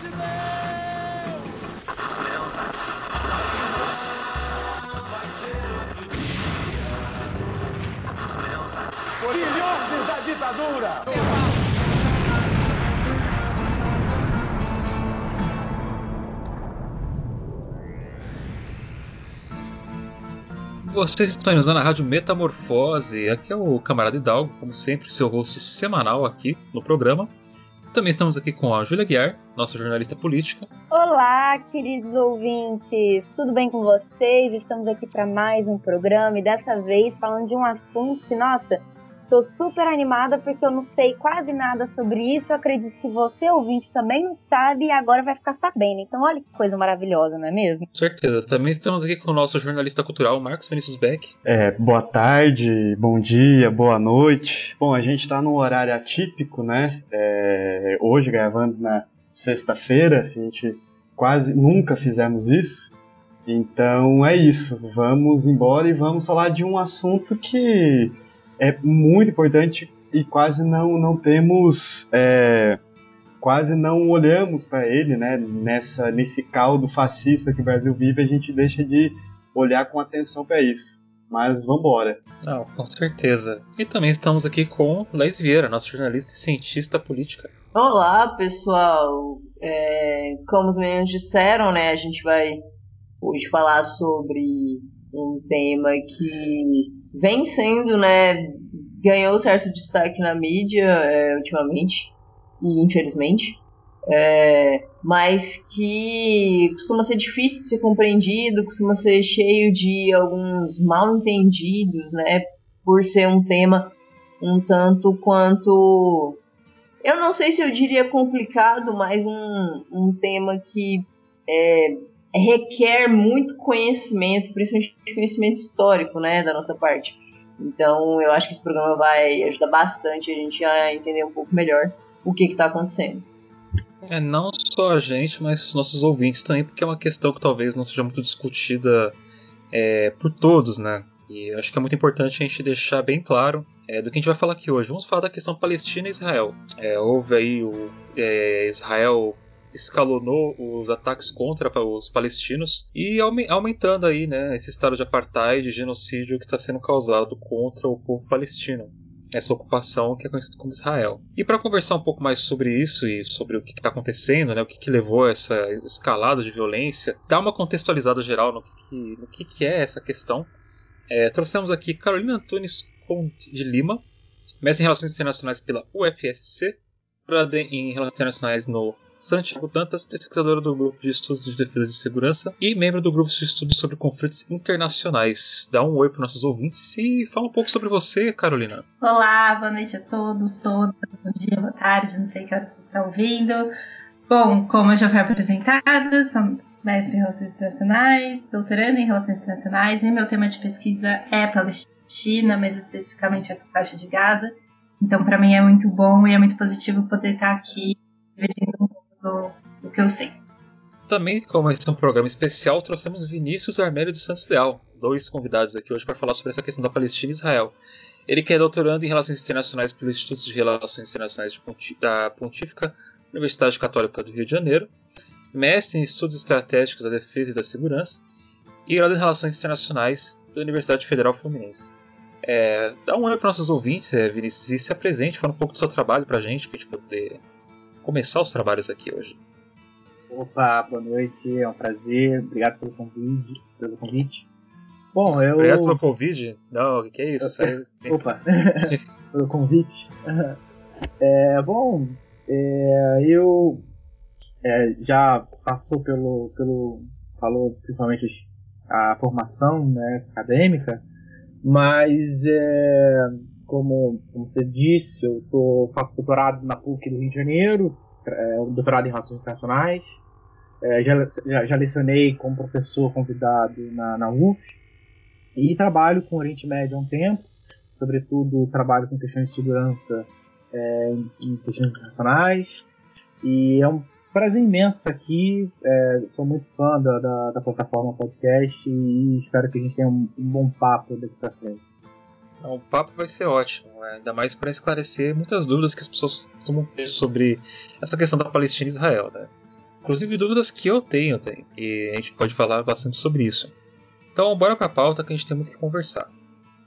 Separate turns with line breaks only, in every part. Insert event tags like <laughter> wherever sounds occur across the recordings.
Filhotes da ditadura!
Vocês estão usando a Rádio Metamorfose. Aqui é o Camarada Hidalgo, como sempre, seu host semanal aqui no programa. Também estamos aqui com a Júlia Guiar, nossa jornalista política.
Olá, queridos ouvintes, tudo bem com vocês? Estamos aqui para mais um programa e dessa vez falando de um assunto que, nossa, Estou super animada porque eu não sei quase nada sobre isso. Eu acredito que você, ouvinte, também não sabe e agora vai ficar sabendo. Então, olha que coisa maravilhosa, não é mesmo?
Com certeza. Também estamos aqui com o nosso jornalista cultural, Marcos Vinícius Beck.
É, boa tarde, bom dia, boa noite. Bom, a gente está num horário atípico, né? É, hoje, gravando na sexta-feira, a gente quase nunca fizemos isso. Então é isso. Vamos embora e vamos falar de um assunto que é muito importante e quase não, não temos. É, quase não olhamos para ele, né? Nessa, nesse caldo fascista que o Brasil vive, a gente deixa de olhar com atenção para isso. Mas vamos embora.
Ah, com certeza. E também estamos aqui com Laís Vieira, nossa jornalista e cientista política.
Olá, pessoal. É, como os meninos disseram, né, a gente vai hoje falar sobre um tema que vem sendo, né, ganhou certo destaque na mídia é, ultimamente, e infelizmente, é, mas que costuma ser difícil de ser compreendido, costuma ser cheio de alguns mal entendidos, né, por ser um tema um tanto quanto. Eu não sei se eu diria complicado, mas um, um tema que é, requer muito conhecimento, principalmente conhecimento histórico, né, da nossa parte. Então, eu acho que esse programa vai ajudar bastante a gente a entender um pouco melhor o que está acontecendo.
É, não só a gente, mas nossos ouvintes também, porque é uma questão que talvez não seja muito discutida é, por todos, né? E acho que é muito importante a gente deixar bem claro é, do que a gente vai falar aqui hoje. Vamos falar da questão Palestina e Israel. É, houve aí o é, Israel escalonou os ataques contra os palestinos e aumentando aí, né, esse estado de apartheid, de genocídio que está sendo causado contra o povo palestino. Essa ocupação que é conhecida como Israel. E para conversar um pouco mais sobre isso e sobre o que está acontecendo, né, o que, que, levou a essa escalada de violência, dar uma contextualizada geral no que, no que, que é essa questão, é, trouxemos aqui Carolina Antunes Conte de Lima, mestre em Relações Internacionais pela UFSC, em Relações Internacionais no Santiago Dantas, pesquisadora do Grupo de Estudos de Defesa e Segurança e membro do Grupo de Estudos sobre Conflitos Internacionais. Dá um oi para nossos ouvintes e fala um pouco sobre você, Carolina.
Olá, boa noite a todos, todas, bom dia, boa tarde, não sei que horas você está ouvindo. Bom, como eu já fui apresentada, sou mestre em Relações Internacionais, doutorando em Relações Internacionais e meu tema de pesquisa é Palestina, mas especificamente a faixa de Gaza. Então, para mim é muito bom e é muito positivo poder estar aqui dividindo do, que eu sei.
Também, como esse é um programa especial, trouxemos Vinícius Armélio dos Santos Leal, dois convidados aqui hoje para falar sobre essa questão da Palestina e Israel. Ele que é doutorando em Relações Internacionais pelo Instituto de Relações Internacionais da Pontífica Universidade Católica do Rio de Janeiro, mestre em Estudos Estratégicos da Defesa e da Segurança e graduado em Relações Internacionais da Universidade Federal Fluminense. É, dá um olho para nossos ouvintes, é, Vinícius, e se apresente, fala um pouco do seu trabalho para a gente, para a gente poder começar os trabalhos aqui hoje.
Opa, boa noite, é um prazer, obrigado pelo convite. Pelo convite. Bom, eu.
Obrigado pelo convite? Não, o que é isso?
Opa, <laughs> pelo convite. <laughs> É, bom, é, eu é, já passou pelo, pelo. falou principalmente a formação né, acadêmica, mas é, como, como você disse, eu tô, faço doutorado na PUC do Rio de Janeiro, é, doutorado em Relações Internacionais. É, já, já, já, lecionei como professor convidado na, na UF e trabalho com Oriente Médio há um tempo, sobretudo trabalho com questões de segurança é, em questões internacionais. E é um prazer imenso estar aqui. É, sou muito fã da, da, da, plataforma podcast e espero que a gente tenha um, um bom papo daqui para frente.
O papo vai ser ótimo, né? ainda mais para esclarecer muitas dúvidas que as pessoas costumam ter sobre essa questão da Palestina e Israel. Né? Inclusive dúvidas que eu tenho, tenho. E a gente pode falar bastante sobre isso. Então bora pra pauta que a gente tem muito que conversar.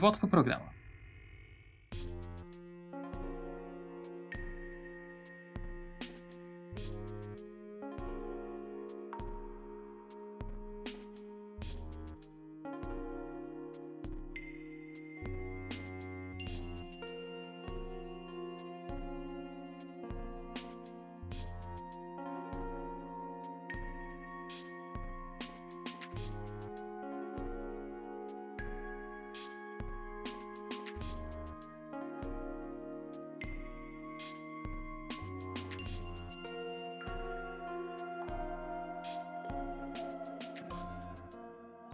volta pro programa.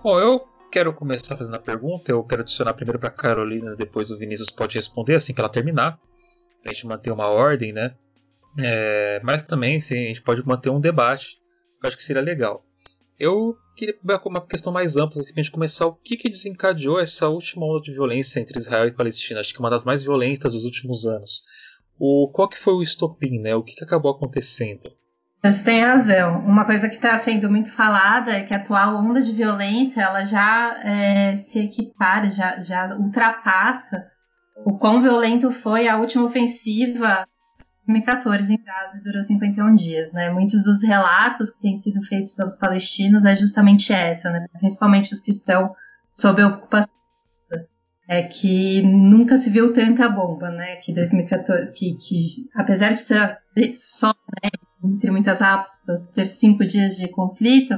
Bom, eu quero começar fazendo a pergunta. Eu quero adicionar primeiro para Carolina, depois o Vinícius pode responder assim que ela terminar. Pra gente manter uma ordem, né? É, mas também sim, a gente pode manter um debate. Eu acho que seria legal. Eu queria uma questão mais ampla, assim, pra gente começar. O que, que desencadeou essa última onda de violência entre Israel e Palestina? Acho que é uma das mais violentas dos últimos anos. O, qual que foi o estopim, né? O que, que acabou acontecendo?
Você tem razão. Uma coisa que está sendo muito falada é que a atual onda de violência ela já é, se equipara, já, já ultrapassa o quão violento foi a última ofensiva em 2014 em Gaza, durou 51 dias. Né? Muitos dos relatos que têm sido feitos pelos palestinos é justamente essa, né? principalmente os que estão sob ocupação. É que nunca se viu tanta bomba, né? Que 2014, que, que apesar de ser só né, entre muitas aspas, ter cinco dias de conflito,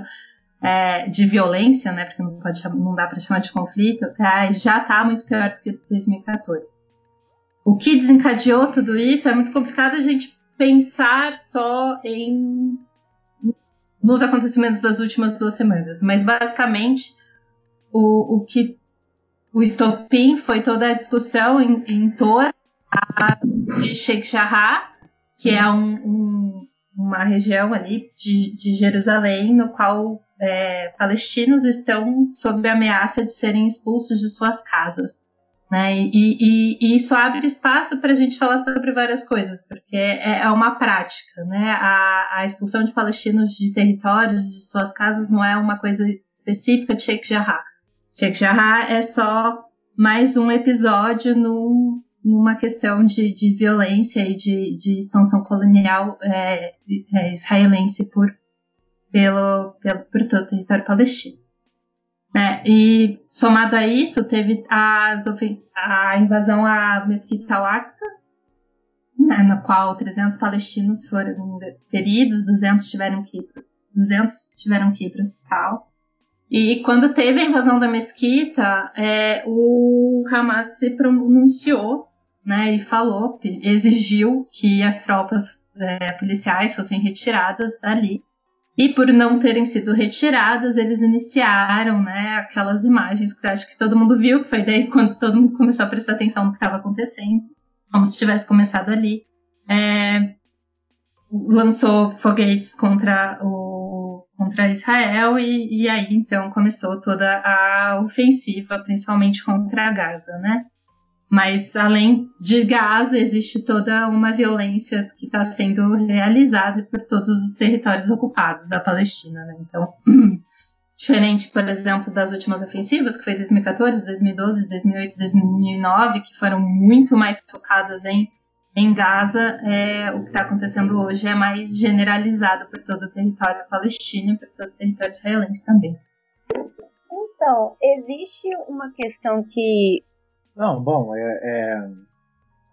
é, de violência, né, porque não, pode, não dá para chamar de conflito, é, já está muito pior do que 2014. O que desencadeou tudo isso é muito complicado a gente pensar só em nos acontecimentos das últimas duas semanas, mas basicamente o, o que o estopim foi toda a discussão em, em torno de Sheikh Jarrah, que é um, um uma região ali de, de Jerusalém, no qual é, palestinos estão sob ameaça de serem expulsos de suas casas. Né? E, e, e isso abre espaço para a gente falar sobre várias coisas, porque é, é uma prática. Né? A, a, expulsão de palestinos de territórios, de suas casas, não é uma coisa específica de Sheikh Jarrah. Sheikh Jarrah é só mais um episódio num, numa questão de, de violência e de, de expansão colonial é, é, israelense por, pelo, pelo, por todo o território palestino. É, e somado a isso, teve as, a invasão à Mesquita Al-Aqsa, né, na qual 300 palestinos foram feridos, 200 tiveram que ir, 200 tiveram que ir para o hospital. E quando teve a invasão da mesquita, é, o Hamas se pronunciou né, e falou, exigiu que as tropas é, policiais fossem retiradas dali. E por não terem sido retiradas, eles iniciaram né, aquelas imagens que acho que todo mundo viu, que foi daí quando todo mundo começou a prestar atenção no que estava acontecendo, como se tivesse começado ali. É, lançou foguetes contra, o, contra Israel e, e aí então começou toda a ofensiva, principalmente contra Gaza, né? Mas além de Gaza, existe toda uma violência que está sendo realizada por todos os territórios ocupados da Palestina. Né? Então, <clears throat> diferente, por exemplo, das últimas ofensivas, que foi 2014, 2012, 2008, 2009, que foram muito mais focadas em, em Gaza, é, o que está acontecendo hoje é mais generalizado por todo o território palestino e por todo o território israelense também.
Então, existe uma questão que
não, bom, é, é,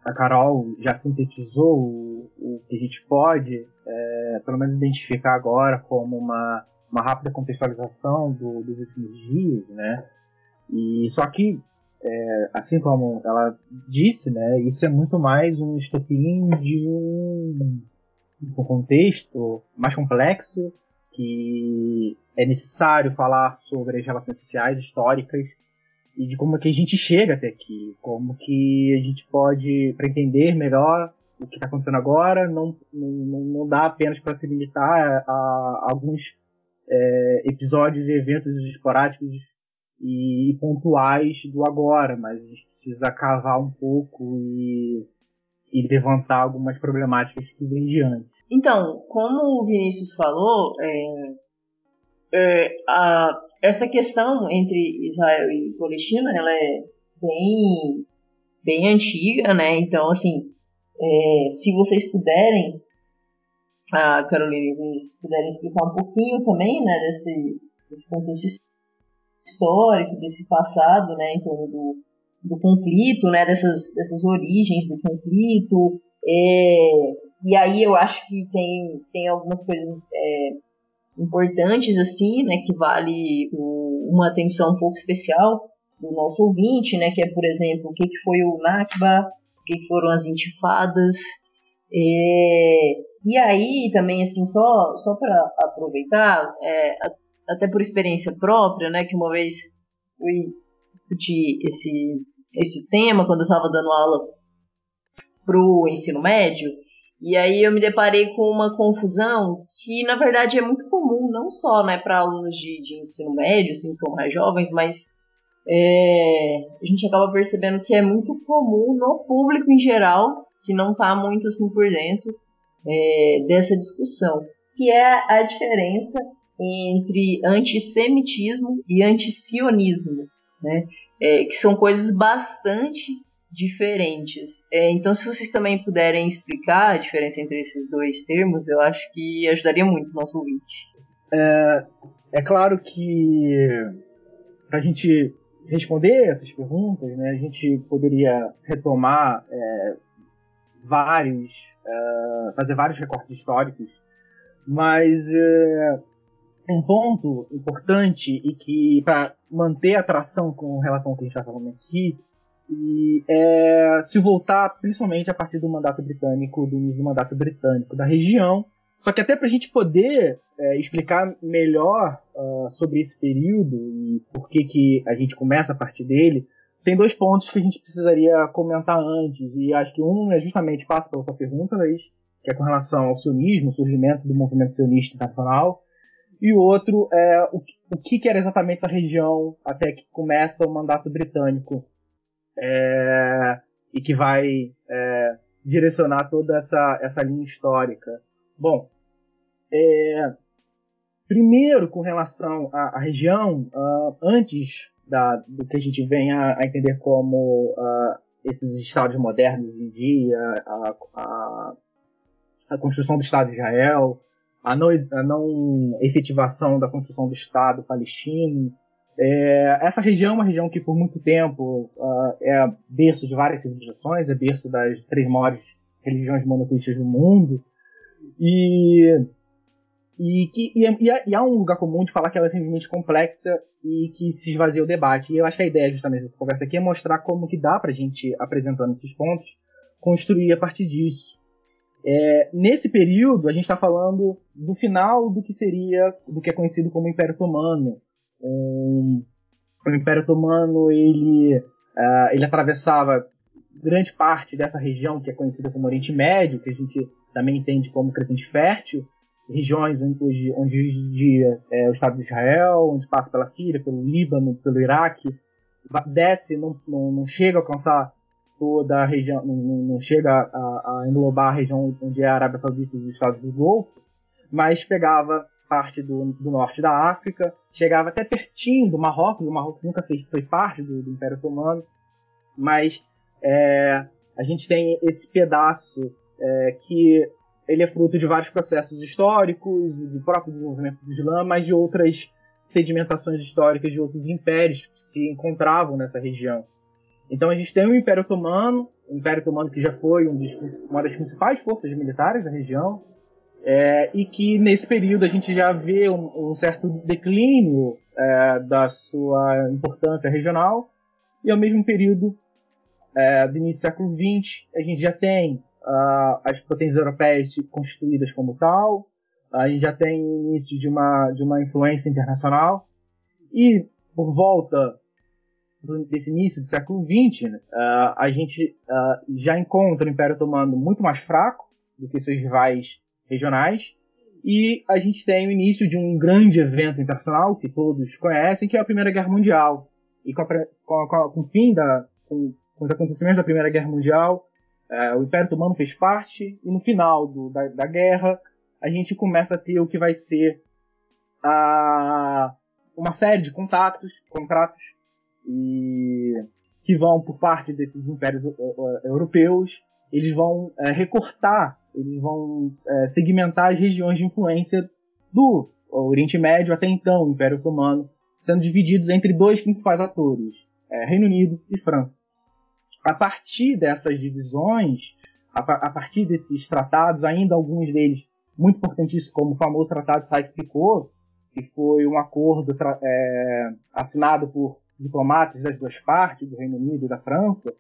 a Carol já sintetizou o, o que a gente pode, é, pelo menos, identificar agora como uma, uma rápida contextualização do, dos últimos dias, né? E só que, é, assim como ela disse, né, isso é muito mais um estopim de um um contexto mais complexo, que é necessário falar sobre as relações sociais históricas e de como é que a gente chega até aqui, como que a gente pode, para entender melhor o que está acontecendo agora, não, não, não dá apenas para se limitar a, a alguns é, episódios e eventos esporádicos e pontuais do agora, mas a gente precisa cavar um pouco e, e levantar algumas problemáticas que vêm de antes.
Então, como o Vinícius falou, é, é, a, essa questão entre Israel e Palestina, ela é bem, bem antiga, né? Então, assim, é, se vocês puderem, a Carolina e Vinícius puderem explicar um pouquinho também, né, desse, desse contexto histórico, desse passado, né, em torno do, do conflito, né, dessas, dessas origens do conflito, é, e aí eu acho que tem, tem algumas coisas é, importantes, assim, né, que vale o, uma atenção um pouco especial do nosso ouvinte, né, que é, por exemplo, o que, que foi o Nakba, o que, que foram as intifadas, é, e aí também, assim, só, só para aproveitar, é, até por experiência própria, né, que uma vez fui discutir esse, esse tema quando eu estava dando aula para o ensino médio, e aí eu me deparei com uma confusão que, na verdade, é muito comum, não só né, para alunos de, de, ensino médio, assim, que são mais jovens, mas é, a gente acaba percebendo que é muito comum no público em geral, que não está muito assim por dentro é, dessa discussão, que é a diferença entre antissemitismo e antisionismo, né? É, que são coisas bastante diferentes. É, então, se vocês também puderem explicar a diferença entre esses dois termos, eu acho que ajudaria muito o nosso ouvinte.
É, é claro que para a gente responder essas perguntas, né, a gente poderia retomar é, vários, é, fazer vários recortes históricos, mas é, um ponto importante e que para manter a atração com relação ao que a gente está falando aqui e é, se voltar principalmente a partir do mandato britânico, do início do mandato britânico da região. Só que até para a gente poder é, explicar melhor uh, sobre esse período e por que, que a gente começa a partir dele, tem dois pontos que a gente precisaria comentar antes. E acho que um é justamente, passa pela sua pergunta, Luiz, que é com relação ao sionismo, o surgimento do movimento sionista internacional. E o outro é o, o que, era exatamente essa região até que começa o mandato britânico é, e que vai é, direcionar toda essa, essa linha histórica. Bom, é, primeiro com relação à, à região, uh, antes da, do que a gente vem a, a entender como uh, esses estados modernos hoje em dia, a, a, a, construção do Estado de Israel, a não, a não efetivação da construção do Estado palestino, é, essa região é uma região que por muito tempo uh, é berço de várias civilizações, é berço das três maiores religiões monoteístas do mundo, e, e, que, e, e, e, há um lugar comum de falar que ela é simplesmente complexa e que se esvazia o debate. E eu acho que a ideia justamente dessa conversa aqui é mostrar como que dá para a gente, apresentando esses pontos, construir a partir disso. É, nesse período, a gente está falando do final do que seria, do que é conhecido como Império Otomano, um, o Império Otomano ele, uh, ele atravessava grande parte dessa região que é conhecida como Oriente Médio, que a gente também entende como crescente fértil, regiões onde, onde dia é o Estado de Israel, onde passa pela Síria, pelo Líbano, pelo Iraque, desce, não, não, não chega a alcançar toda a região, não, não chega a, a, englobar a região onde é a Arábia Saudita e os Estados do Golfo, mas pegava parte do, do, norte da África, chegava até pertinho do Marrocos, o Marrocos nunca fez, foi parte do, do Império Otomano, mas é, a gente tem esse pedaço é, que ele é fruto de vários processos históricos, do próprio desenvolvimento do Islã, mas de outras sedimentações históricas de outros impérios que se encontravam nessa região. Então a gente tem o Império Otomano, o Império Otomano que já foi um dos, uma das principais forças militares da região, é, e que nesse período a gente já vê um, um certo declínio é, da sua importância regional, e ao mesmo período é, do início do século XX a gente já tem uh, as potências europeias constituídas como tal, a gente já tem início de uma, de uma influência internacional, e por volta desse início do século XX, uh, a gente uh, já encontra o Império Otomano muito mais fraco do que seus rivais regionais, e a gente tem o início de um grande evento internacional que todos conhecem, que é a Primeira Guerra Mundial. E com, a, com, a, com o fim da, com, com, os acontecimentos da Primeira Guerra Mundial, uh, o Império Otomano fez parte, e no final do, da, da guerra, a gente começa a ter o que vai ser a, uma série de contatos, contratos e que vão por parte desses impérios uh, uh, europeus, eles vão uh, recortar, eles vão segmentar as regiões de influência do Oriente Médio até então, Império Otomano, sendo divididos entre dois principais atores, Reino Unido e França. A partir dessas divisões, a, a partir desses tratados, ainda alguns deles muito importantíssimos, como o famoso Tratado Sykes-Picot, que foi um acordo é, assinado por diplomatas das duas partes, do Reino Unido e da França,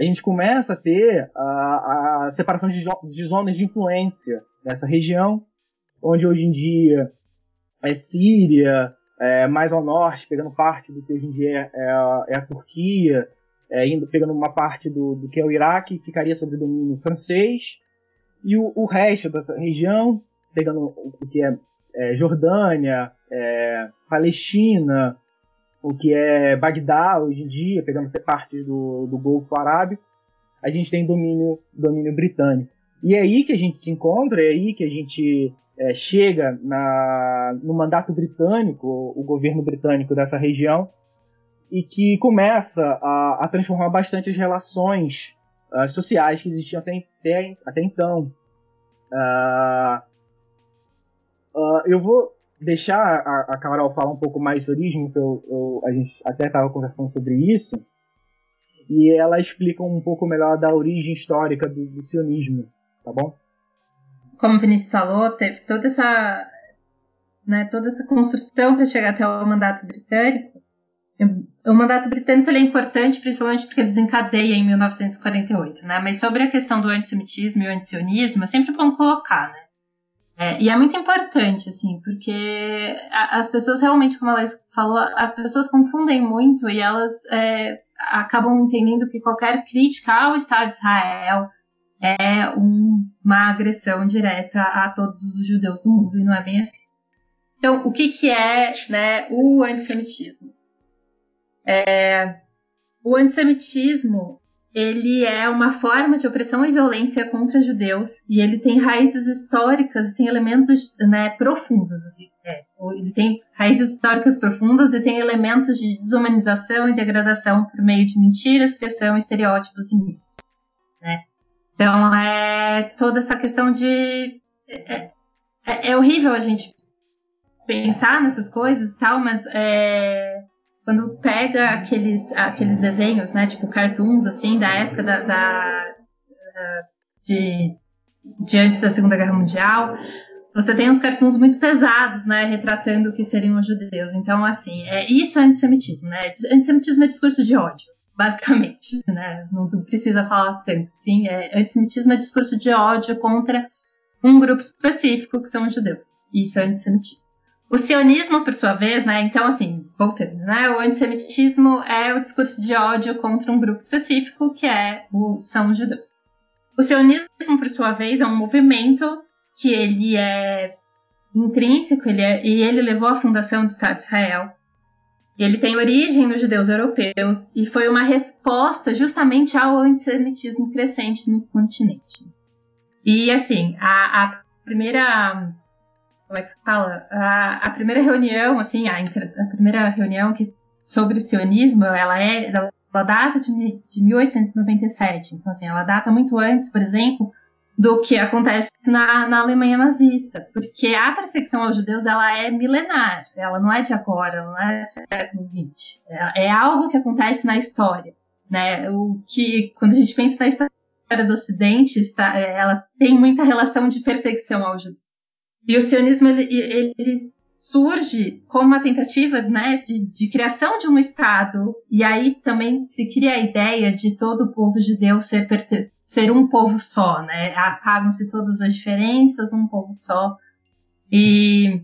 a gente começa a ter a, a separação de, de, zonas de influência nessa região, onde hoje em dia é Síria, é, mais ao norte, pegando parte do que hoje em dia é, a, é a Turquia, é, indo, pegando uma parte do, do, que é o Iraque, ficaria sob domínio francês, e o, o, resto dessa região, pegando o que é, é Jordânia, é, Palestina, o que é Bagdá hoje em dia, pegando parte do, do Golfo Arábico, a gente tem domínio, domínio britânico. E é aí que a gente se encontra, é aí que a gente é, chega na, no mandato britânico, o governo britânico dessa região, e que começa a, a transformar bastante as relações uh, sociais que existiam até, até, até então. Uh, uh, eu vou deixar a, a Carol falar um pouco mais de origem, que eu, eu, a gente até estava conversando sobre isso, e ela explica um pouco melhor da origem histórica do, do sionismo, tá bom?
Como o Vinícius falou, teve toda essa, né, toda essa construção para chegar até o mandato britânico. O mandato britânico é importante, principalmente porque desencadeia em 1948, né? Mas sobre a questão do antissemitismo e o antisionismo, é sempre bom colocar, né? É, e é muito importante, assim, porque as pessoas realmente, como ela falou, as pessoas confundem muito e elas é, acabam entendendo que qualquer crítica ao Estado de Israel é um, uma agressão direta a todos os judeus do mundo, e não é bem assim. Então, o que, que é né, o antissemitismo? É, o antissemitismo ele é uma forma de opressão e violência contra judeus e ele tem raízes históricas, tem elementos né, profundos. Assim, é. Ele tem raízes históricas profundas e tem elementos de desumanização e degradação por meio de mentiras, criação, estereótipos e mitos. Né? Então é toda essa questão de é, é, é horrível a gente pensar nessas coisas, tal, mas é, quando pega aqueles, aqueles desenhos, né, tipo cartoons, assim, da época da, da, da de, de antes da Segunda Guerra Mundial, você tem uns cartoons muito pesados, né, retratando o que seriam os judeus. Então, assim, é, isso é antissemitismo, né? Antissemitismo é discurso de ódio, basicamente, <laughs> né? Não, precisa falar tanto, assim. É, antissemitismo é discurso de ódio contra um grupo específico, que são os judeus. Isso é antissemitismo. O sionismo, por sua vez, né? Então, assim, voltando, né? O antissemitismo é o discurso de ódio contra um grupo específico, que é o, são os judeus. O sionismo, por sua vez, é um movimento que ele é intrínseco ele é, e ele levou à fundação do Estado de Israel. Ele tem origem nos judeus europeus e foi uma resposta justamente ao antissemitismo crescente no continente. E, assim, a, a primeira como é que fala? A, a primeira reunião, assim, a, a, primeira reunião que, sobre o sionismo, ela é, ela, data de, de 1897. Então, assim, ela data muito antes, por exemplo, do que acontece na, na Alemanha nazista, porque a perseguição aos judeus ela é milenar, ela não é de agora, não é do século XX, é, é, algo que acontece na história, né? O que quando a gente pensa na história do Ocidente, está, ela tem muita relação de perseguição aos judeus. E o sionismo ele, ele surge como uma tentativa né, de, de, criação de um Estado, e aí também se cria a ideia de todo o povo judeu ser, ser um povo só, né? Apagam-se todas as diferenças, um povo só. E,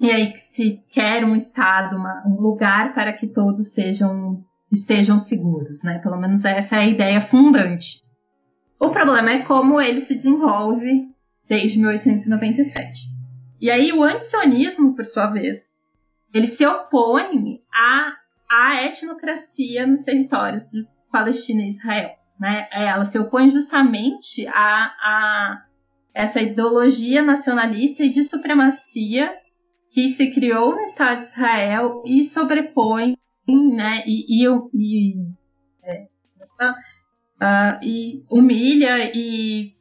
e aí se quer um estado, uma, um lugar para que todos sejam estejam seguros, né? Pelo menos essa é a ideia fundante. O problema é como ele se desenvolve desde 1897. E aí o antisionismo, por sua vez, ele se opõe à, à etnocracia nos territórios de Palestina e Israel. Né? É, ela se opõe justamente a, a essa ideologia nacionalista e de supremacia que se criou no Estado de Israel e sobrepõe né, e, e, e, é, uh, e humilha e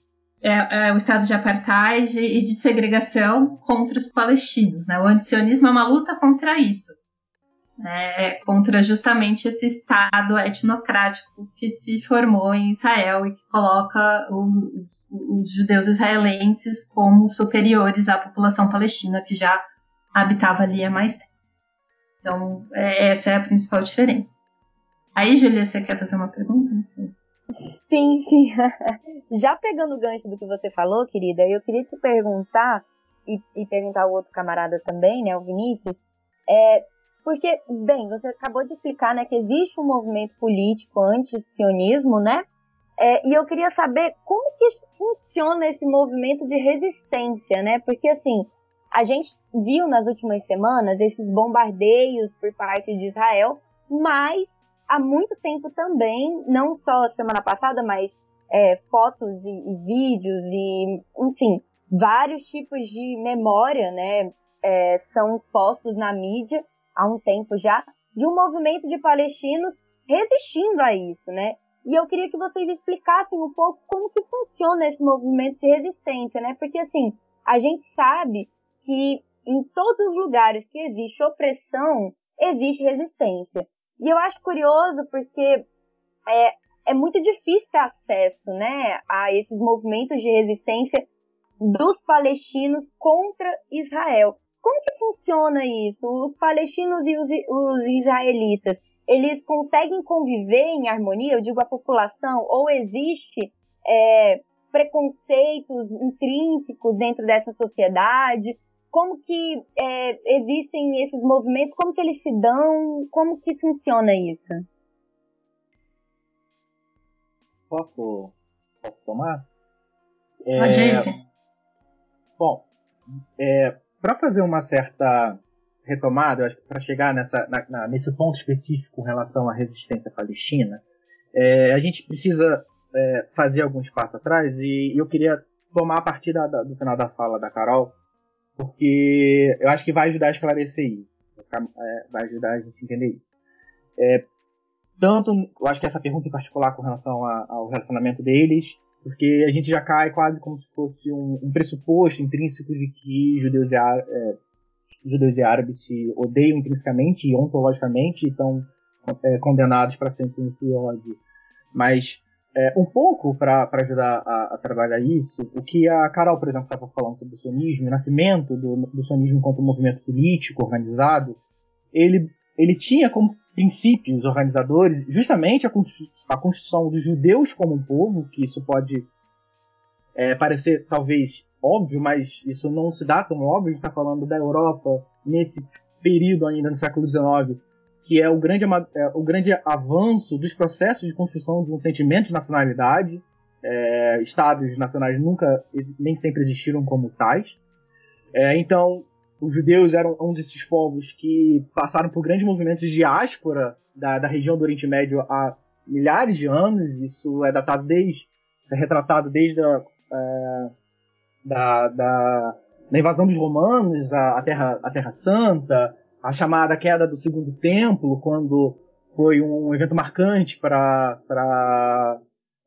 é, é, o estado de apartheid e de segregação contra os palestinos. Né? O antisionismo é uma luta contra isso, né? É contra justamente esse estado etnocrático que se formou em Israel e que coloca os, os judeus israelenses como superiores à população palestina que já habitava ali há mais tempo. Então, é, essa é a principal diferença. Aí, Julia, você quer fazer uma pergunta? Não sei.
Sim, sim. <laughs> Já pegando o gancho do que você falou, querida, eu queria te perguntar, e, e perguntar ao outro camarada também, né, o Vinícius, é, porque, bem, você acabou de explicar, né, que existe um movimento político anti-sionismo, né, é, e eu queria saber como que funciona esse movimento de resistência, né, porque, assim, a gente viu nas últimas semanas esses bombardeios por parte de Israel, mas há muito tempo também, não só semana passada, mas é, fotos e, e, vídeos e, enfim, vários tipos de memória, né, é, são postos na mídia há um tempo já, de um movimento de palestinos resistindo a isso, né? E eu queria que vocês explicassem um pouco como que funciona esse movimento de resistência, né? Porque assim, a gente sabe que em todos os lugares que existe opressão, existe resistência. E eu acho curioso porque é, é muito difícil ter acesso né, a esses movimentos de resistência dos palestinos contra Israel. Como que funciona isso? Os palestinos e os, os israelitas, eles conseguem conviver em harmonia? Eu digo a população, ou existe é, preconceitos intrínsecos dentro dessa sociedade? Como que é, existem esses movimentos, como que eles se dão, como que funciona isso?
Posso, posso tomar?
É, Pode ir.
Bom, é, para fazer uma certa retomada, para chegar nessa, na, na, nesse ponto específico com relação à resistência palestina, é, a gente precisa é, fazer alguns passos atrás e eu queria tomar a partir da, da, do final da fala da Carol porque eu acho que vai ajudar a esclarecer isso, é, vai ajudar a gente a entender isso. É, tanto, eu acho que essa pergunta em particular com relação a, ao relacionamento deles, porque a gente já cai quase como se fosse um, um pressuposto intrínseco de que judeus e, é, judeus e árabes se odeiam intrinsecamente e ontologicamente e estão é, condenados para sempre nesse ódio. Mas é, um pouco para ajudar a, a, trabalhar isso, o que a Carol, por exemplo, estava falando sobre o sionismo, o nascimento do, do sionismo enquanto movimento político organizado, ele, ele tinha como princípios organizadores justamente a, a construção dos judeus como um povo, que isso pode é, parecer talvez óbvio, mas isso não se dá tão óbvio, a gente está falando da Europa nesse período ainda no século XIX, que é o grande, é, o grande avanço dos processos de construção de um sentimento de nacionalidade. É, estados nacionais nunca, nem sempre existiram como tais. É, então, os judeus eram um desses povos que passaram por grandes movimentos de diáspora da, da região do Oriente Médio há milhares de anos. Isso é datado desde, é retratado desde a, é, da, da, da, invasão dos romanos, a, Terra, a Terra Santa, a chamada queda do segundo templo, quando foi um evento marcante para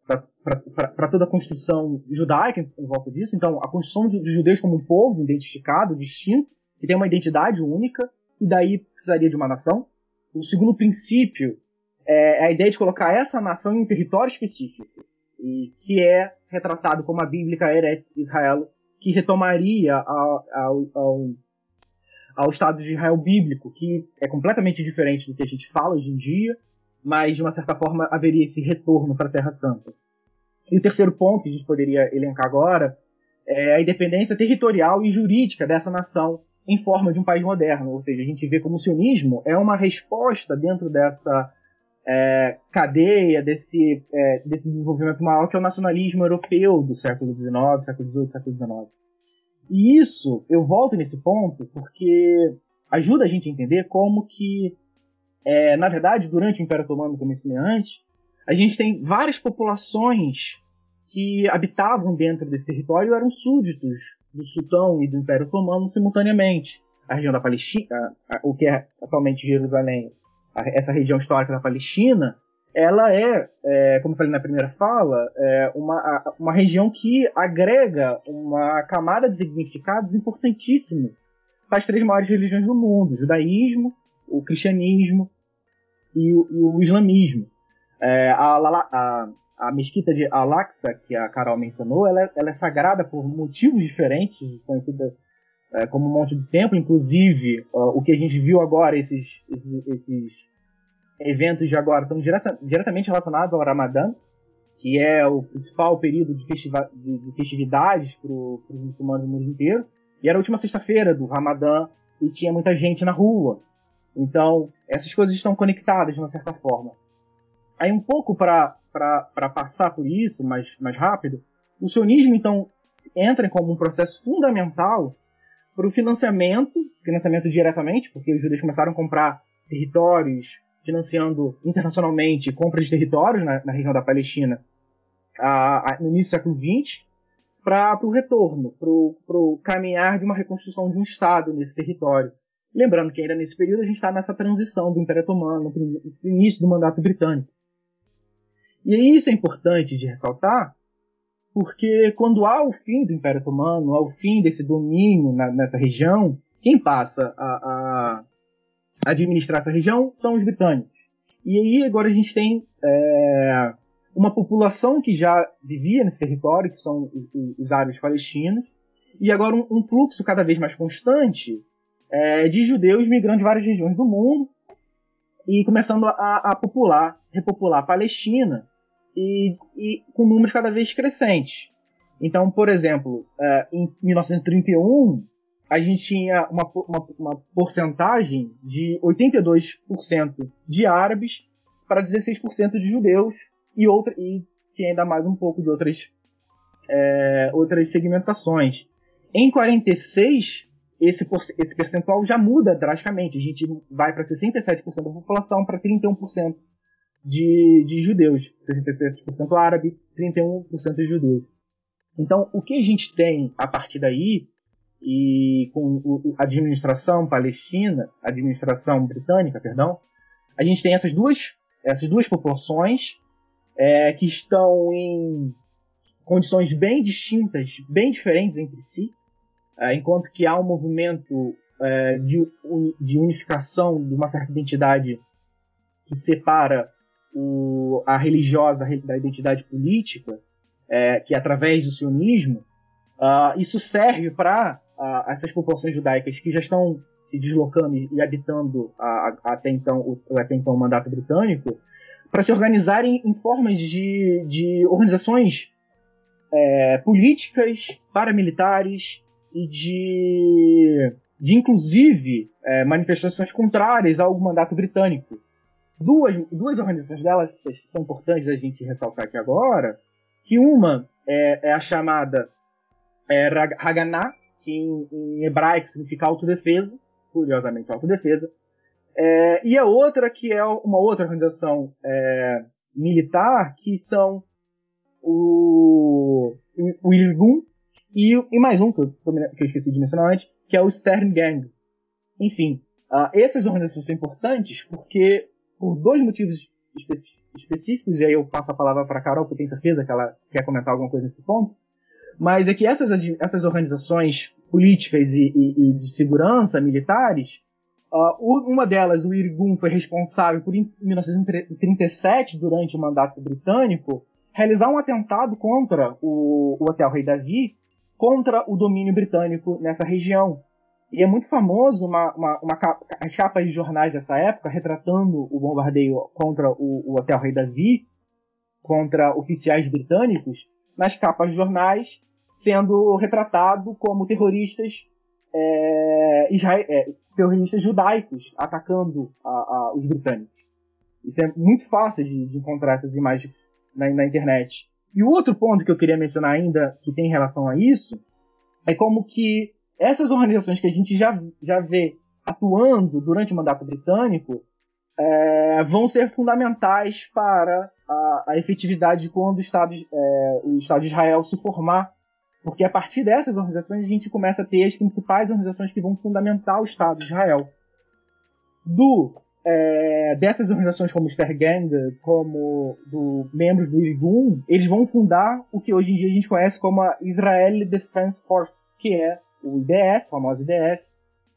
para toda a construção judaica em volta disso. Então, a construção dos judeus como um povo identificado, distinto, que tem uma identidade única, e daí precisaria de uma nação. O segundo princípio é a ideia de colocar essa nação em um território específico, e que é retratado como a bíblica Eretz Israel, que retomaria ao, ao, ao ao Estado de Israel bíblico, que é completamente diferente do que a gente fala hoje em dia, mas de uma certa forma haveria esse retorno para a Terra Santa. E o terceiro ponto que a gente poderia elencar agora é a independência territorial e jurídica dessa nação em forma de um país moderno. Ou seja, a gente vê como o sionismo é uma resposta dentro dessa é, cadeia, desse, é, desse desenvolvimento maior que é o nacionalismo europeu do século XIX, século XVIII, século XIX. E isso, eu volto nesse ponto porque ajuda a gente a entender como que, é, na verdade, durante o Império Otomano, como eu mencionei antes, a gente tem várias populações que habitavam dentro desse território eram súditos do sultão e do Império Otomano simultaneamente. A região da Palestina, o que é atualmente Jerusalém, essa região histórica da Palestina, ela é, é como eu falei na primeira fala, é uma, uma região que agrega uma camada de significados importantíssimo para as três maiores religiões do mundo: o judaísmo, o cristianismo e o, e o islamismo. É, a, a, a mesquita de Al-Aqsa, que a Carol mencionou, ela é, ela é sagrada por motivos diferentes, conhecida é, como Monte do Templo, inclusive o que a gente viu agora, esses, esses, esses eventos de agora estão direta, diretamente relacionados ao Ramadã, que é o principal período de, festiva, de, de festividades para os muçulmanos do mundo inteiro. E era a última sexta-feira do Ramadã e tinha muita gente na rua. Então, essas coisas estão conectadas de uma certa forma. Aí, um pouco para passar por isso mais, mais rápido, o sionismo, então, entra como um processo fundamental para o financiamento, financiamento diretamente, porque os judeus começaram a comprar territórios, financiando internacionalmente compra de territórios na, na região da Palestina a, a, no início do século XX, para o retorno, para o caminhar de uma reconstrução de um Estado nesse território. Lembrando que ainda nesse período a gente está nessa transição do Império Otomano, no início do mandato britânico. E isso é importante de ressaltar, porque quando há o fim do Império Otomano, há o fim desse domínio na, nessa região, quem passa a, a, administrar essa região são os britânicos. E aí agora a gente tem é, uma população que já vivia nesse território, que são os, árabes palestinos, e agora um, um, fluxo cada vez mais constante é, de judeus migrando de várias regiões do mundo e começando a, a popular, repopular a Palestina e, e, com números cada vez crescentes. Então, por exemplo, é, em 1931 a gente tinha uma, uma, uma porcentagem de 82% de árabes para 16% de judeus e, outra, e tinha ainda mais um pouco de outras, é, outras segmentações. Em 46, esse, esse percentual já muda drasticamente. A gente vai para 67% da população para 31% de, de judeus. 67% árabe, 31% de judeus. Então, o que a gente tem a partir daí e com a administração palestina, administração britânica, perdão, a gente tem essas duas, essas duas populações é, que estão em condições bem distintas, bem diferentes entre si, é, enquanto que há um movimento é, de, de, unificação de uma certa identidade que separa o, a religiosa da identidade política, é, que é através do sionismo, uh, isso serve para a, essas populações judaicas que já estão se deslocando e, habitando a, até, então, o, até então o mandato britânico, para se organizarem em formas de, de organizações é, políticas, paramilitares e de, de inclusive, é, manifestações contrárias ao mandato britânico. Duas, duas organizações delas são importantes a gente ressaltar aqui agora, que uma é, é a chamada é, que em, em hebraico significa autodefesa, curiosamente autodefesa, é, e a outra que é uma outra organização é, militar, que são o, o Irgun e, e mais um que eu, que eu, esqueci de mencionar antes, que é o Stern Gang. Enfim, uh, essas organizações são importantes porque, por dois motivos espe específicos, e aí eu passo a palavra para a Carol, porque eu tenho certeza que ela quer comentar alguma coisa nesse ponto, mas é que essas, essas organizações políticas e, e, e de segurança militares, uh, uma delas, o Irgun, foi responsável por, em 1937, durante o mandato britânico, realizar um atentado contra o, o Hotel Rei Davi, contra o domínio britânico nessa região. E é muito famoso uma, uma, uma capa, as capas de jornais dessa época retratando o bombardeio contra o, o Hotel Rei Davi, contra oficiais britânicos nas capas de jornais, sendo retratado como terroristas, é, é, terroristas judaicos atacando a, a, os britânicos. Isso é muito fácil de, de encontrar essas imagens na, na, internet. E o outro ponto que eu queria mencionar ainda, que tem relação a isso, é como que essas organizações que a gente já, já vê atuando durante o mandato britânico é, vão ser fundamentais para a, a efetividade quando o Estado, é, o Estado de Israel se formar, porque a partir dessas organizações a gente começa a ter as principais organizações que vão fundamentar o Estado de Israel. Do é, dessas organizações como Stergang, como do membros do Irgun, eles vão fundar o que hoje em dia a gente conhece como a Israel Defense Force, que é o IDF, a famosa IDF,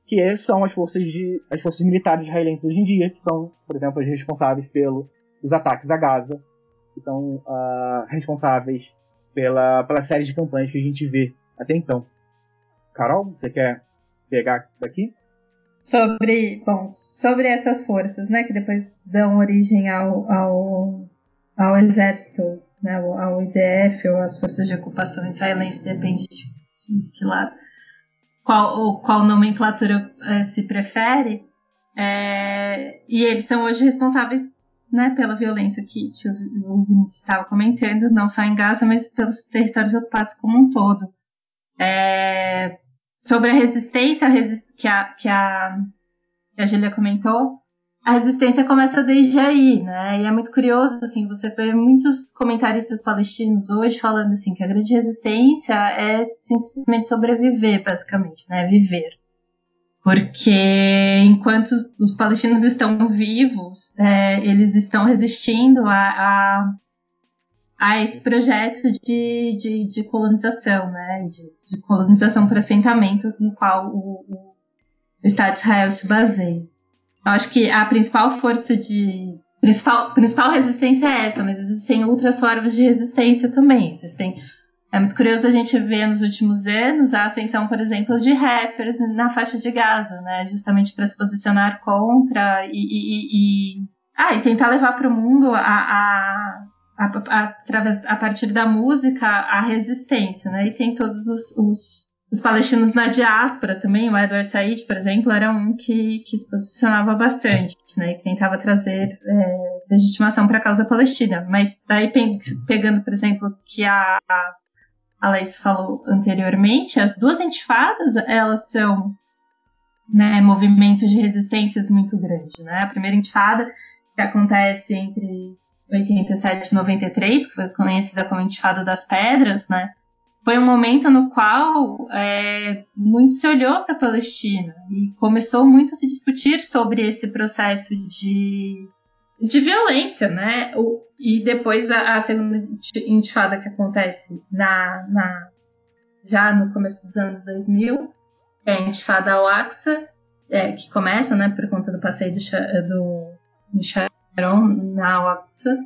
que é, são as forças de as forças militares israelenses hoje em dia, que são, por exemplo, as responsáveis pelos ataques a Gaza, que são uh, responsáveis pela, pela série de campanhas que a gente vê até então. Carol, você quer pegar daqui?
Sobre, bom, sobre essas forças, né, que depois dão origem ao, ao, ao exército, né, ao IDF ou às forças de ocupação israelense, depende de que lado qual, qual nomenclatura é, se prefere, é, e eles são hoje responsáveis né, pela violência que, que o Vinícius estava comentando, não só em Gaza, mas pelos territórios ocupados como um todo. É, sobre a resistência que a, que a, que a Julia comentou, a resistência começa desde aí, né? E é muito curioso, assim, você vê muitos comentaristas palestinos hoje falando assim que a grande resistência é simplesmente sobreviver, basicamente, né? Viver. Porque enquanto os palestinos estão vivos, é, eles estão resistindo a, a, a esse projeto de, de, de, colonização, né? De, de colonização por assentamento no qual o, o Estado de Israel se baseia. Eu acho que a principal força de. Principal, principal resistência é essa, mas existem outras formas de resistência também. Existem. É muito curioso a gente ver nos últimos anos a ascensão, por exemplo, de rappers na faixa de Gaza, né? Justamente para se posicionar contra e, e, e, ah, e tentar levar para o mundo a, a, a, através, a partir da música a resistência, né? E tem todos os, os os palestinos na diáspora também, o Edward Said, por exemplo, era um que, que se posicionava bastante, né, que tentava trazer é, legitimação para a causa palestina. Mas daí, pegando, por exemplo, que a, a Laís falou anteriormente, as duas intifadas, elas são né, movimentos de resistências muito grandes. Né? A primeira intifada, que acontece entre 87 e 93, que foi conhecida como Intifada das Pedras, né? foi um momento no qual é, muito se olhou para a Palestina e começou muito a se discutir sobre esse processo de, de violência, né? O, e depois a, a, segunda intifada que acontece na, na, já no começo dos anos 2000 é a intifada al-Aqsa, é, que começa, né, por conta do passeio do, do, do Sharon na al-Aqsa.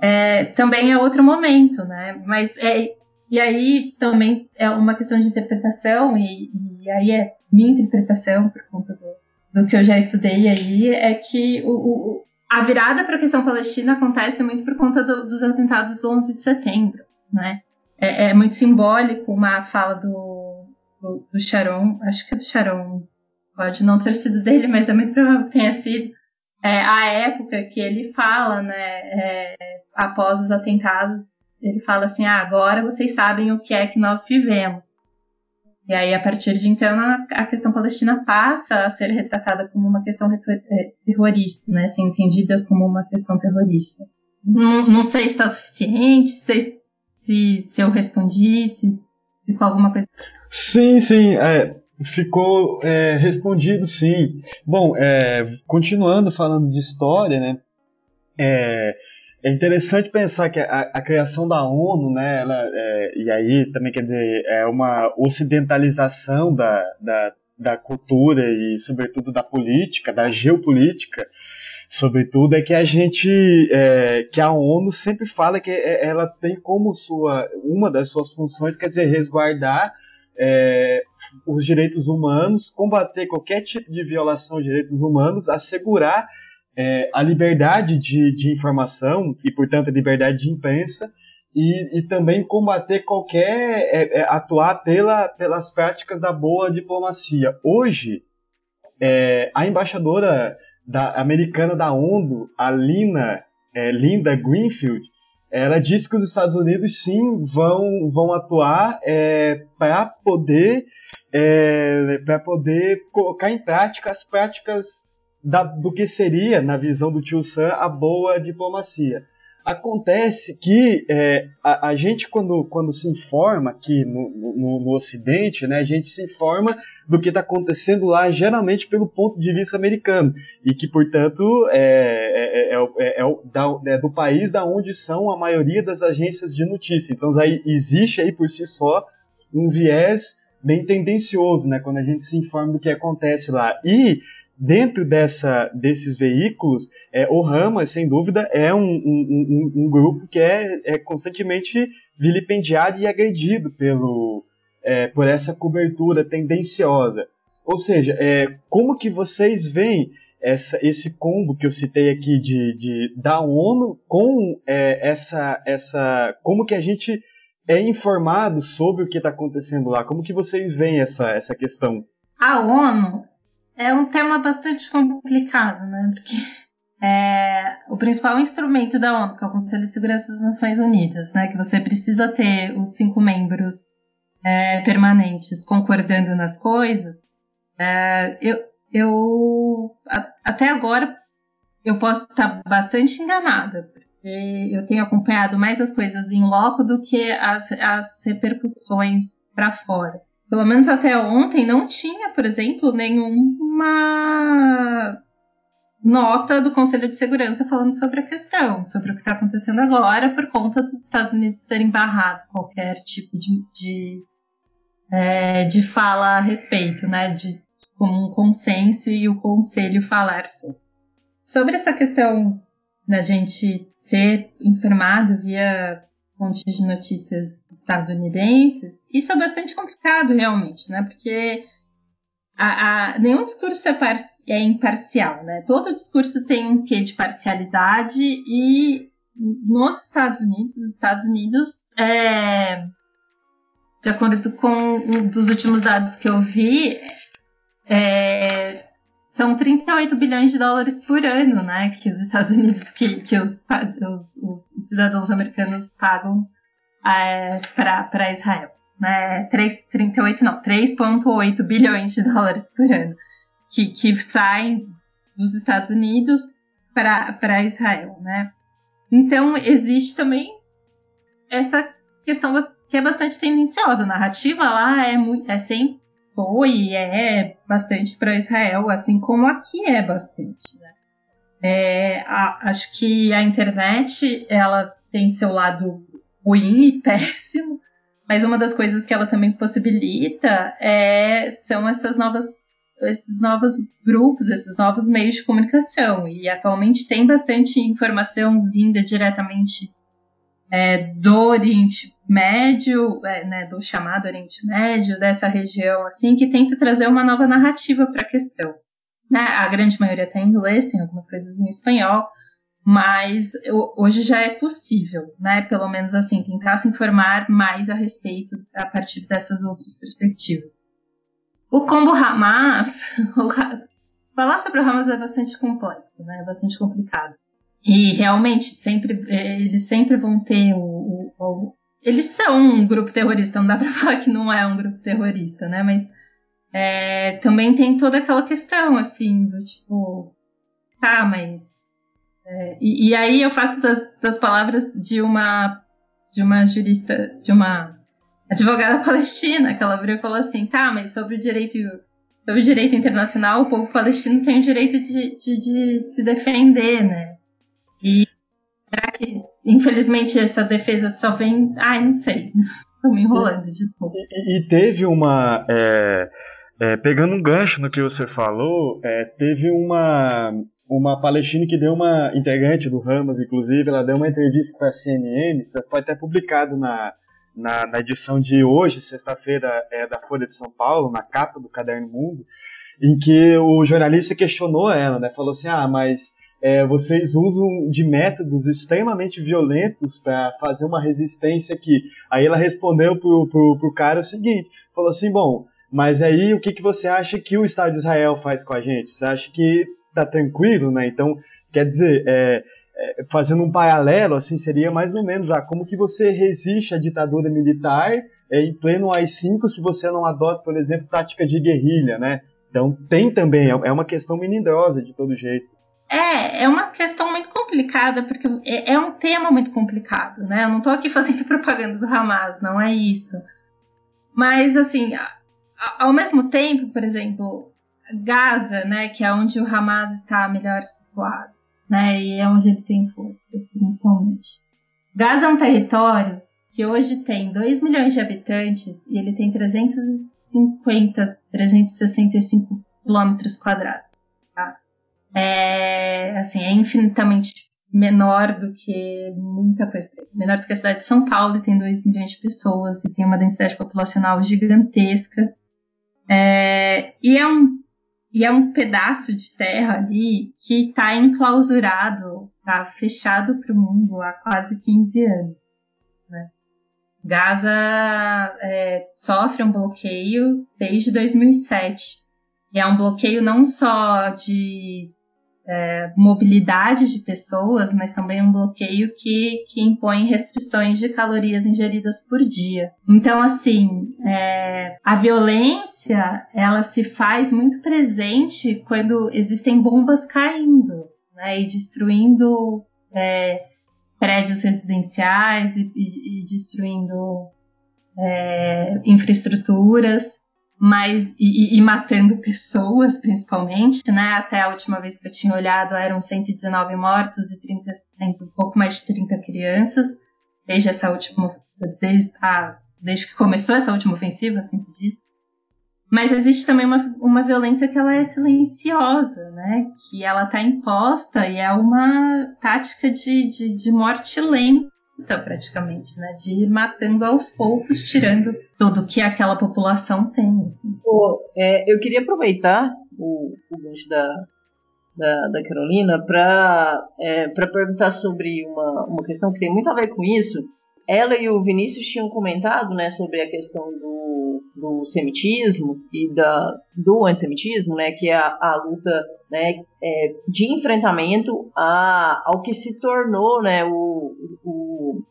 É, também é outro momento, né? Mas é, e aí também é uma questão de interpretação, e, e aí é minha interpretação, por conta do, do, que eu já estudei aí, é que o, o, a virada para a questão palestina acontece muito por conta do, dos atentados do 11 de setembro, né? É, é muito simbólico uma fala do, do, do, Sharon, acho que é do Sharon, pode não ter sido dele, mas é muito provável que tenha sido, é, a época que ele fala, né, é, após os atentados, ele fala assim: ah, agora vocês sabem o que é que nós vivemos. E aí, a partir de então, a questão palestina passa a ser retratada como uma questão é, terrorista, né? Ser entendida como uma questão terrorista. Não, não sei se está suficiente, se, se, se eu respondi, se ficou alguma coisa.
Sim, sim, é, ficou é, respondido, sim. Bom, é, continuando falando de história, né? É, interessante pensar que a, a criação da ONU, né, ela, é, e aí também quer dizer, é uma ocidentalização da, da, da cultura e, sobretudo, da política, da geopolítica, sobretudo, é que a gente, é, que a ONU sempre fala que é, ela tem como sua, uma das suas funções, quer dizer, resguardar é, os direitos humanos, combater qualquer tipo de violação de direitos humanos, assegurar é, a liberdade de, de, informação e, portanto, a liberdade de imprensa e, e também combater qualquer é, é, atuar pela, pelas práticas da boa diplomacia. Hoje, é, a embaixadora da, americana da ONU, a Lina, é, Linda Greenfield, ela disse que os Estados Unidos sim vão, vão atuar é, para poder para poder colocar em prática as práticas da, do que seria, na visão do tio Sam, a boa diplomacia. Acontece que é, a, a, gente, quando, quando se informa aqui no, no, no Ocidente, né, a gente se informa do que está acontecendo lá, geralmente pelo ponto de vista americano, e que, portanto, é, é, é, é, da, é do país da onde são a maioria das agências de notícia. Então, aí, existe aí por si só um viés bem tendencioso, né, quando a gente se informa do que acontece lá. E dentro dessa, desses veículos, é, o Rama, sem dúvida, é um, um, um, um grupo que é, é, constantemente vilipendiado e agredido pelo, é, por essa cobertura tendenciosa. Ou seja, é, como que vocês veem essa, esse combo que eu citei aqui de, de da ONU com é, essa, essa, como que a gente é informado sobre o que está acontecendo lá? Como que vocês veem essa, essa questão?
A ONU é um tema bastante complicado, né? Porque é, o principal instrumento da ONU, que é o Conselho de Segurança das Nações Unidas, né? Que você precisa ter os cinco membros é, permanentes concordando nas coisas. É, eu, eu a, até agora eu posso estar bastante enganada, porque eu tenho acompanhado mais as coisas em loco do que as, as repercussões para fora pelo menos até ontem, não tinha, por exemplo, nenhuma nota do Conselho de Segurança falando sobre a questão, sobre o que está acontecendo agora, por conta dos Estados Unidos terem barrado qualquer tipo de, de, é, de fala a respeito, né? De como um consenso e o Conselho falar sobre. Sobre essa questão da gente ser informado via fontes de notícias estadunidenses, isso é bastante complicado realmente, né? Porque a, a, nenhum discurso é, par, é, imparcial, né? Todo discurso tem um quê de parcialidade e nos Estados Unidos, os Estados Unidos, é, de acordo com um dos últimos dados que eu vi, é, são 38 bilhões de dólares por ano, né, que os Estados Unidos, que, que os, os, os cidadãos americanos pagam é, para Israel. Né, 3, 38 não, 3,8 bilhões de dólares por ano que, que saem dos Estados Unidos para Israel, né? Então existe também essa questão que é bastante tendenciosa. A narrativa lá é, muito, é sempre foi e é bastante para Israel, assim como aqui é bastante. Né? É, a, acho que a internet ela tem seu lado ruim e <laughs> péssimo, mas uma das coisas que ela também possibilita é, são essas novas esses novos grupos, esses novos meios de comunicação. E atualmente tem bastante informação vinda diretamente é, do Oriente Médio, é, né, do chamado Oriente Médio, dessa região, assim, que tenta trazer uma nova narrativa para a questão. Né? A grande maioria está em inglês, tem algumas coisas em espanhol, mas hoje já é possível, né, pelo menos assim, tentar se informar mais a respeito a partir dessas outras perspectivas. O combo Hamas, <laughs> falar sobre o Hamas é bastante complexo, né, é bastante complicado. E realmente, sempre, é, eles sempre vão ter o, o, o, Eles são um grupo terrorista, não dá pra <laughs> falar que não é um grupo terrorista, né? Mas é, também tem toda aquela questão, assim, do tipo. Tá, mas. É, e, e, aí eu faço das, das palavras de uma de uma jurista, de uma advogada <laughs> palestina, que ela virou e falou assim, tá, mas sobre o direito sobre o direito internacional, o povo palestino tem o direito de, de, de se defender, né? E será que, infelizmente, essa defesa só vem. Ai, não sei. <laughs> Estou me enrolando, desculpa.
E, e teve uma. É, é, pegando um gancho no que você falou, é, teve uma, uma palestina que deu uma integrante do Hamas, inclusive, ela deu uma entrevista para a CNN, isso foi até publicado na, na, na edição de hoje, sexta-feira, é, da Folha de São Paulo, na capa do Caderno Mundo, em que o jornalista questionou ela, né? Falou assim: ah, mas é, vocês usam de métodos extremamente violentos para fazer uma resistência aqui. Aí ela respondeu pro, pro, pro cara o seguinte, falou assim, bom, mas aí o que, que você acha que o Estado de Israel faz com a gente? Você acha que tá tranquilo, né? Então, quer dizer, é, é, fazendo um paralelo, assim, seria mais ou menos, ah, como que você resiste à ditadura militar é, em pleno AI-5 se você não adota, por exemplo, tática de guerrilha, né? Então tem também, é, é uma questão melindrosa de todo jeito.
É, é uma questão muito complicada, porque é, é um tema muito complicado, né? Eu não estou aqui <laughs> fazendo propaganda do Hamas, não é isso. Mas, assim, ao mesmo tempo, por exemplo, Gaza, né, que é onde o Hamas está melhor situado, né, e é onde ele tem força, principalmente. Gaza é um território que hoje tem 2 milhões de habitantes e ele tem 350, 365 quilômetros quadrados. Tá? É, assim, é infinitamente menor do que muita coisa. Menor do que a cidade de São Paulo, e tem 2 milhões de pessoas e tem uma densidade populacional gigantesca. É, e, é um, e é um pedaço de terra ali que está enclausurado, está fechado para o mundo há quase 15 anos. Né? Gaza é, sofre um bloqueio desde 2007. E é um bloqueio não só de é, mobilidade de pessoas, mas também um bloqueio que, que impõe restrições de calorias ingeridas por dia. Então, assim, é, a violência ela se faz muito presente quando existem bombas caindo né, e destruindo é, prédios residenciais e, e, e destruindo é, infraestruturas, mas e, e, matando pessoas principalmente, né? Até a última vez que eu tinha olhado eram 119 mortos e 30, um pouco mais de 30 crianças, desde essa última, desde, a, desde que começou essa última ofensiva, assim que diz. Mas existe também uma, uma violência que ela é silenciosa, né? Que ela está imposta e é uma tática de, de, de morte lenta, praticamente, né? De ir matando aos poucos, tirando tudo que aquela população tem. Assim.
Pô, é, eu queria aproveitar o, o gancho da, da, da Carolina para é, perguntar sobre uma, uma questão que tem muito a ver com isso. Ela e o Vinícius tinham comentado né, sobre a questão do do semitismo e da, do antissemitismo, né, que é a, a luta né, é, de enfrentamento a, ao que se tornou né, o, o,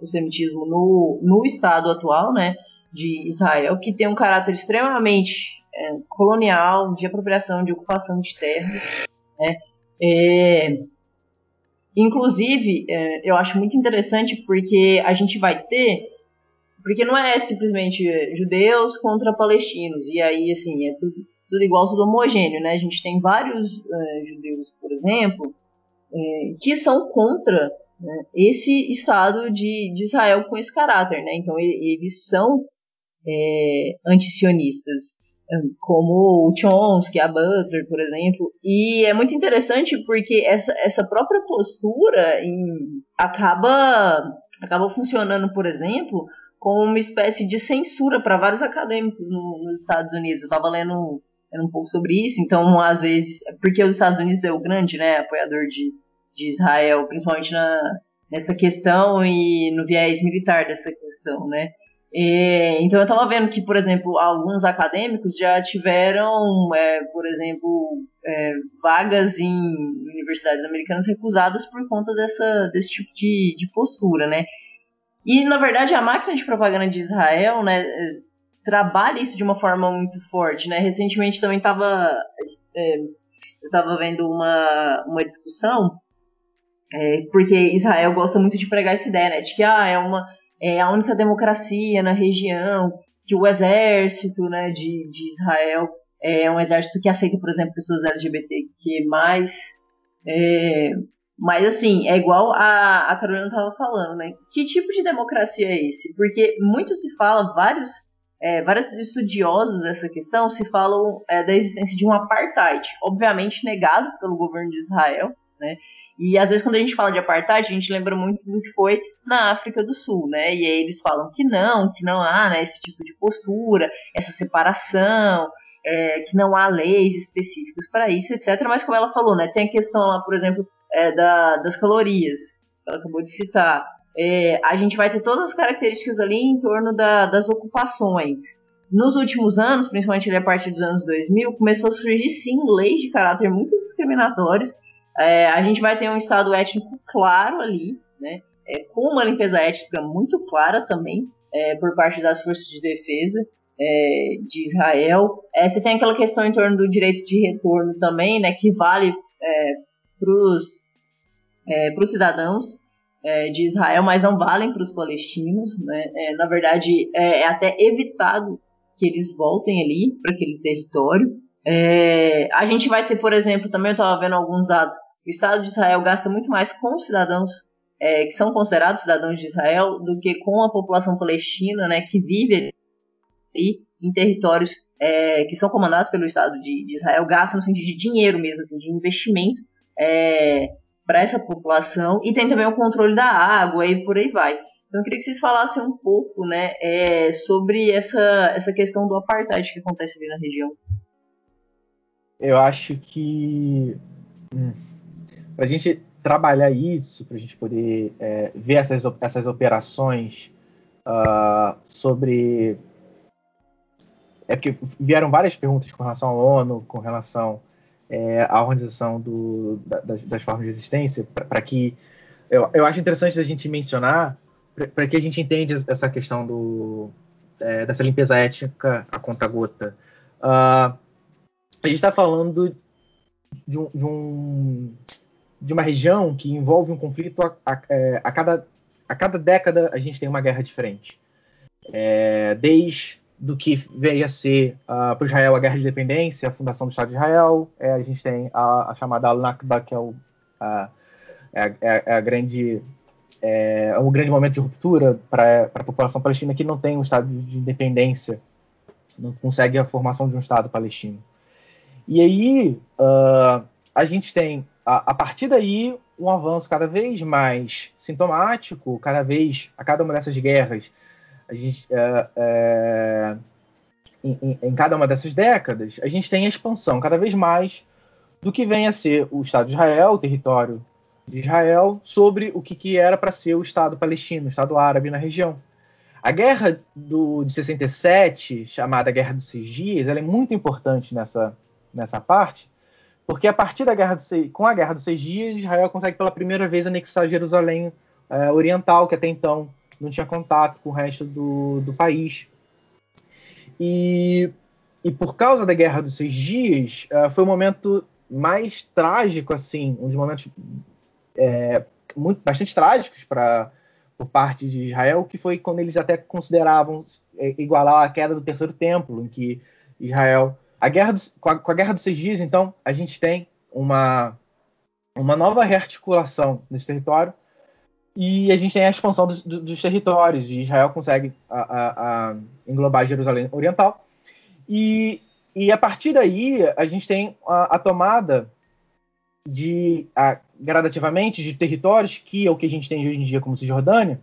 o semitismo no, no estado atual né, de Israel, que tem um caráter extremamente é, colonial, de apropriação, de ocupação de terras. Né, é, inclusive, é, eu acho muito interessante porque a gente vai ter porque não é simplesmente judeus contra palestinos, e aí, assim, é tudo, tudo igual, tudo homogêneo, né? A gente tem vários é, judeus, por exemplo, é, que são contra né, esse Estado de, de, Israel com esse caráter, né? Então, eles são é, antisionistas, como o Chomsky, a Butler, por exemplo. E é muito interessante porque essa, essa própria postura em, acaba, acaba funcionando, por exemplo, como uma espécie de censura para vários acadêmicos no, nos Estados Unidos. Eu estava lendo, lendo, um pouco sobre isso, então às vezes, porque os Estados Unidos é o grande, né, apoiador de, de Israel, principalmente na, nessa questão e no viés militar dessa questão, né. E, então eu estava vendo que, por exemplo, alguns acadêmicos já tiveram, é, por exemplo, é, vagas em universidades americanas recusadas por conta dessa, desse tipo de, de postura, né? E, na verdade, a máquina de propaganda de Israel, né, trabalha isso de uma forma muito forte, né? Recentemente também estava é, eu estava vendo uma, uma discussão é, porque Israel gosta muito de pregar essa ideia, né, de que ah, é uma é a única democracia na região, que o exército, né, de, de Israel é um exército que aceita, por exemplo, pessoas LGBTQ+, é, mas assim, é igual a, a Carolina estava falando, né? Que tipo de democracia é esse? Porque muito se fala, vários, é, vários estudiosos dessa questão se falam é, da existência de um apartheid, obviamente negado pelo governo de Israel, né? E às vezes quando a gente fala de apartheid, a gente lembra muito do que foi na África do Sul, né? E aí eles falam que não, que não há né, esse tipo de postura, essa separação, é, que não há leis específicas para isso, etc. Mas como ela falou, né, tem a questão lá, por exemplo, é, da, das calorias, que ela acabou de citar. É, a gente vai ter todas as características ali em torno da, das ocupações. Nos últimos anos, principalmente a partir dos anos 2000, começou a surgir sim leis de caráter muito discriminatórios. É, a gente vai ter um estado étnico claro ali, né, é, com uma limpeza étnica muito clara também é, por parte das forças de defesa é, de Israel. É, você tem aquela questão em torno do direito de retorno também, né, que vale é, para os é, cidadãos é, de Israel, mas não valem para os palestinos. Né? É, na verdade, é, é, até evitado que eles voltem ali para aquele território. a gente vai ter, por exemplo, também eu estava vendo alguns dados, o Estado de Israel gasta muito mais com cidadãos que são considerados cidadãos de Israel do que com a população palestina, né, que vive e em territórios é, que são comandados pelo Estado de, de, Israel gastam no sentido de dinheiro mesmo, assim, de investimento é, para essa população e tem também o controle da água e por aí vai. Então eu queria que vocês falassem um pouco né, é, sobre essa, essa questão do apartheid que acontece ali na região.
Eu acho que hum, para a gente trabalhar isso, para a gente poder é, ver essas, essas operações uh, sobre é porque vieram várias perguntas com relação à ONU, com relação é, à organização do, da, das, das, formas de existência, para que eu, eu acho interessante a gente mencionar para que a gente entenda essa questão do, é, dessa limpeza étnica a conta gota. Uh, a gente está falando de, um, de, um, de, uma região que envolve um conflito a, a, é, a, cada, a cada década a gente tem uma guerra diferente. É, desde do que veio a ser uh, para Israel a guerra de independência, a fundação do Estado de Israel. É, a gente tem a, a chamada Al-Nakba, que é, o, a, é, é, a grande é, um grande momento de ruptura para a população palestina que não tem um Estado de independência, não consegue a formação de um Estado palestino. E aí uh, a gente tem, a, a, partir daí, um avanço cada vez mais sintomático, cada vez, a cada uma dessas guerras, a gente, é, é, em, em, cada uma dessas décadas, a gente tem a expansão cada vez mais do que vem a ser o Estado de Israel, o território de Israel, sobre o que, que era para ser o Estado palestino, o Estado árabe na região. A guerra do, de 67, chamada Guerra dos Seis Dias, ela é muito importante nessa, nessa parte, porque a partir da guerra do, com a Guerra dos Seis Dias, Israel consegue pela primeira vez anexar Jerusalém é, Oriental, que até então não tinha contato com o resto do, do país. E, e por causa da Guerra dos Seis Dias, uh, foi o momento mais trágico, assim, um dos momentos é, muito, bastante trágicos para por parte de Israel, que foi quando eles até consideravam é, igualar a queda do terceiro templo, em que Israel, a guerra do, com, a, com, a, guerra dos seis dias, então a gente tem uma uma nova rearticulação nesse território e a gente tem a expansão dos, dos territórios, e Israel consegue a, a, a englobar Jerusalém Oriental. E, e, a partir daí, a gente tem a, tomada de gradativamente de territórios, que é o que a gente tem hoje em dia como Cisjordânia,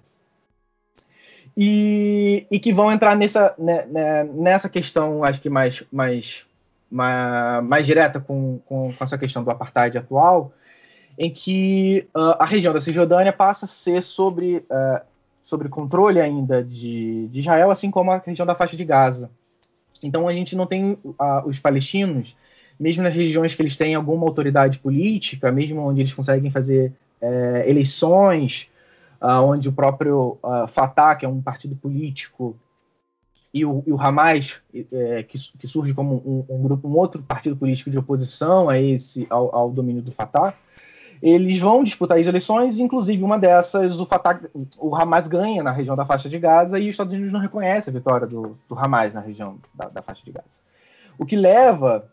e, e que vão entrar nessa, né, né, nessa questão, acho que mais, mais, mais, mais direta com, com, com essa questão do apartheid atual, em que uh, a região da Cisjordânia passa a ser sobre, uh, sobre controle ainda de, de, Israel, assim como a região da faixa de Gaza. Então a gente não tem uh, os palestinos, mesmo nas regiões que eles têm alguma autoridade política, mesmo onde eles conseguem fazer uh, eleições, onde o próprio Fatah, que é um partido político, e o, e o Hamas, é, que, que, surge como um, um, grupo, um outro partido político de oposição a esse, ao, ao domínio do Fatah, eles vão disputar as eleições, inclusive uma dessas, o, Fatah, o Hamas ganha na região da faixa de Gaza e os Estados Unidos não reconhecem a vitória do, do Hamas na região da, da, faixa de Gaza. O que leva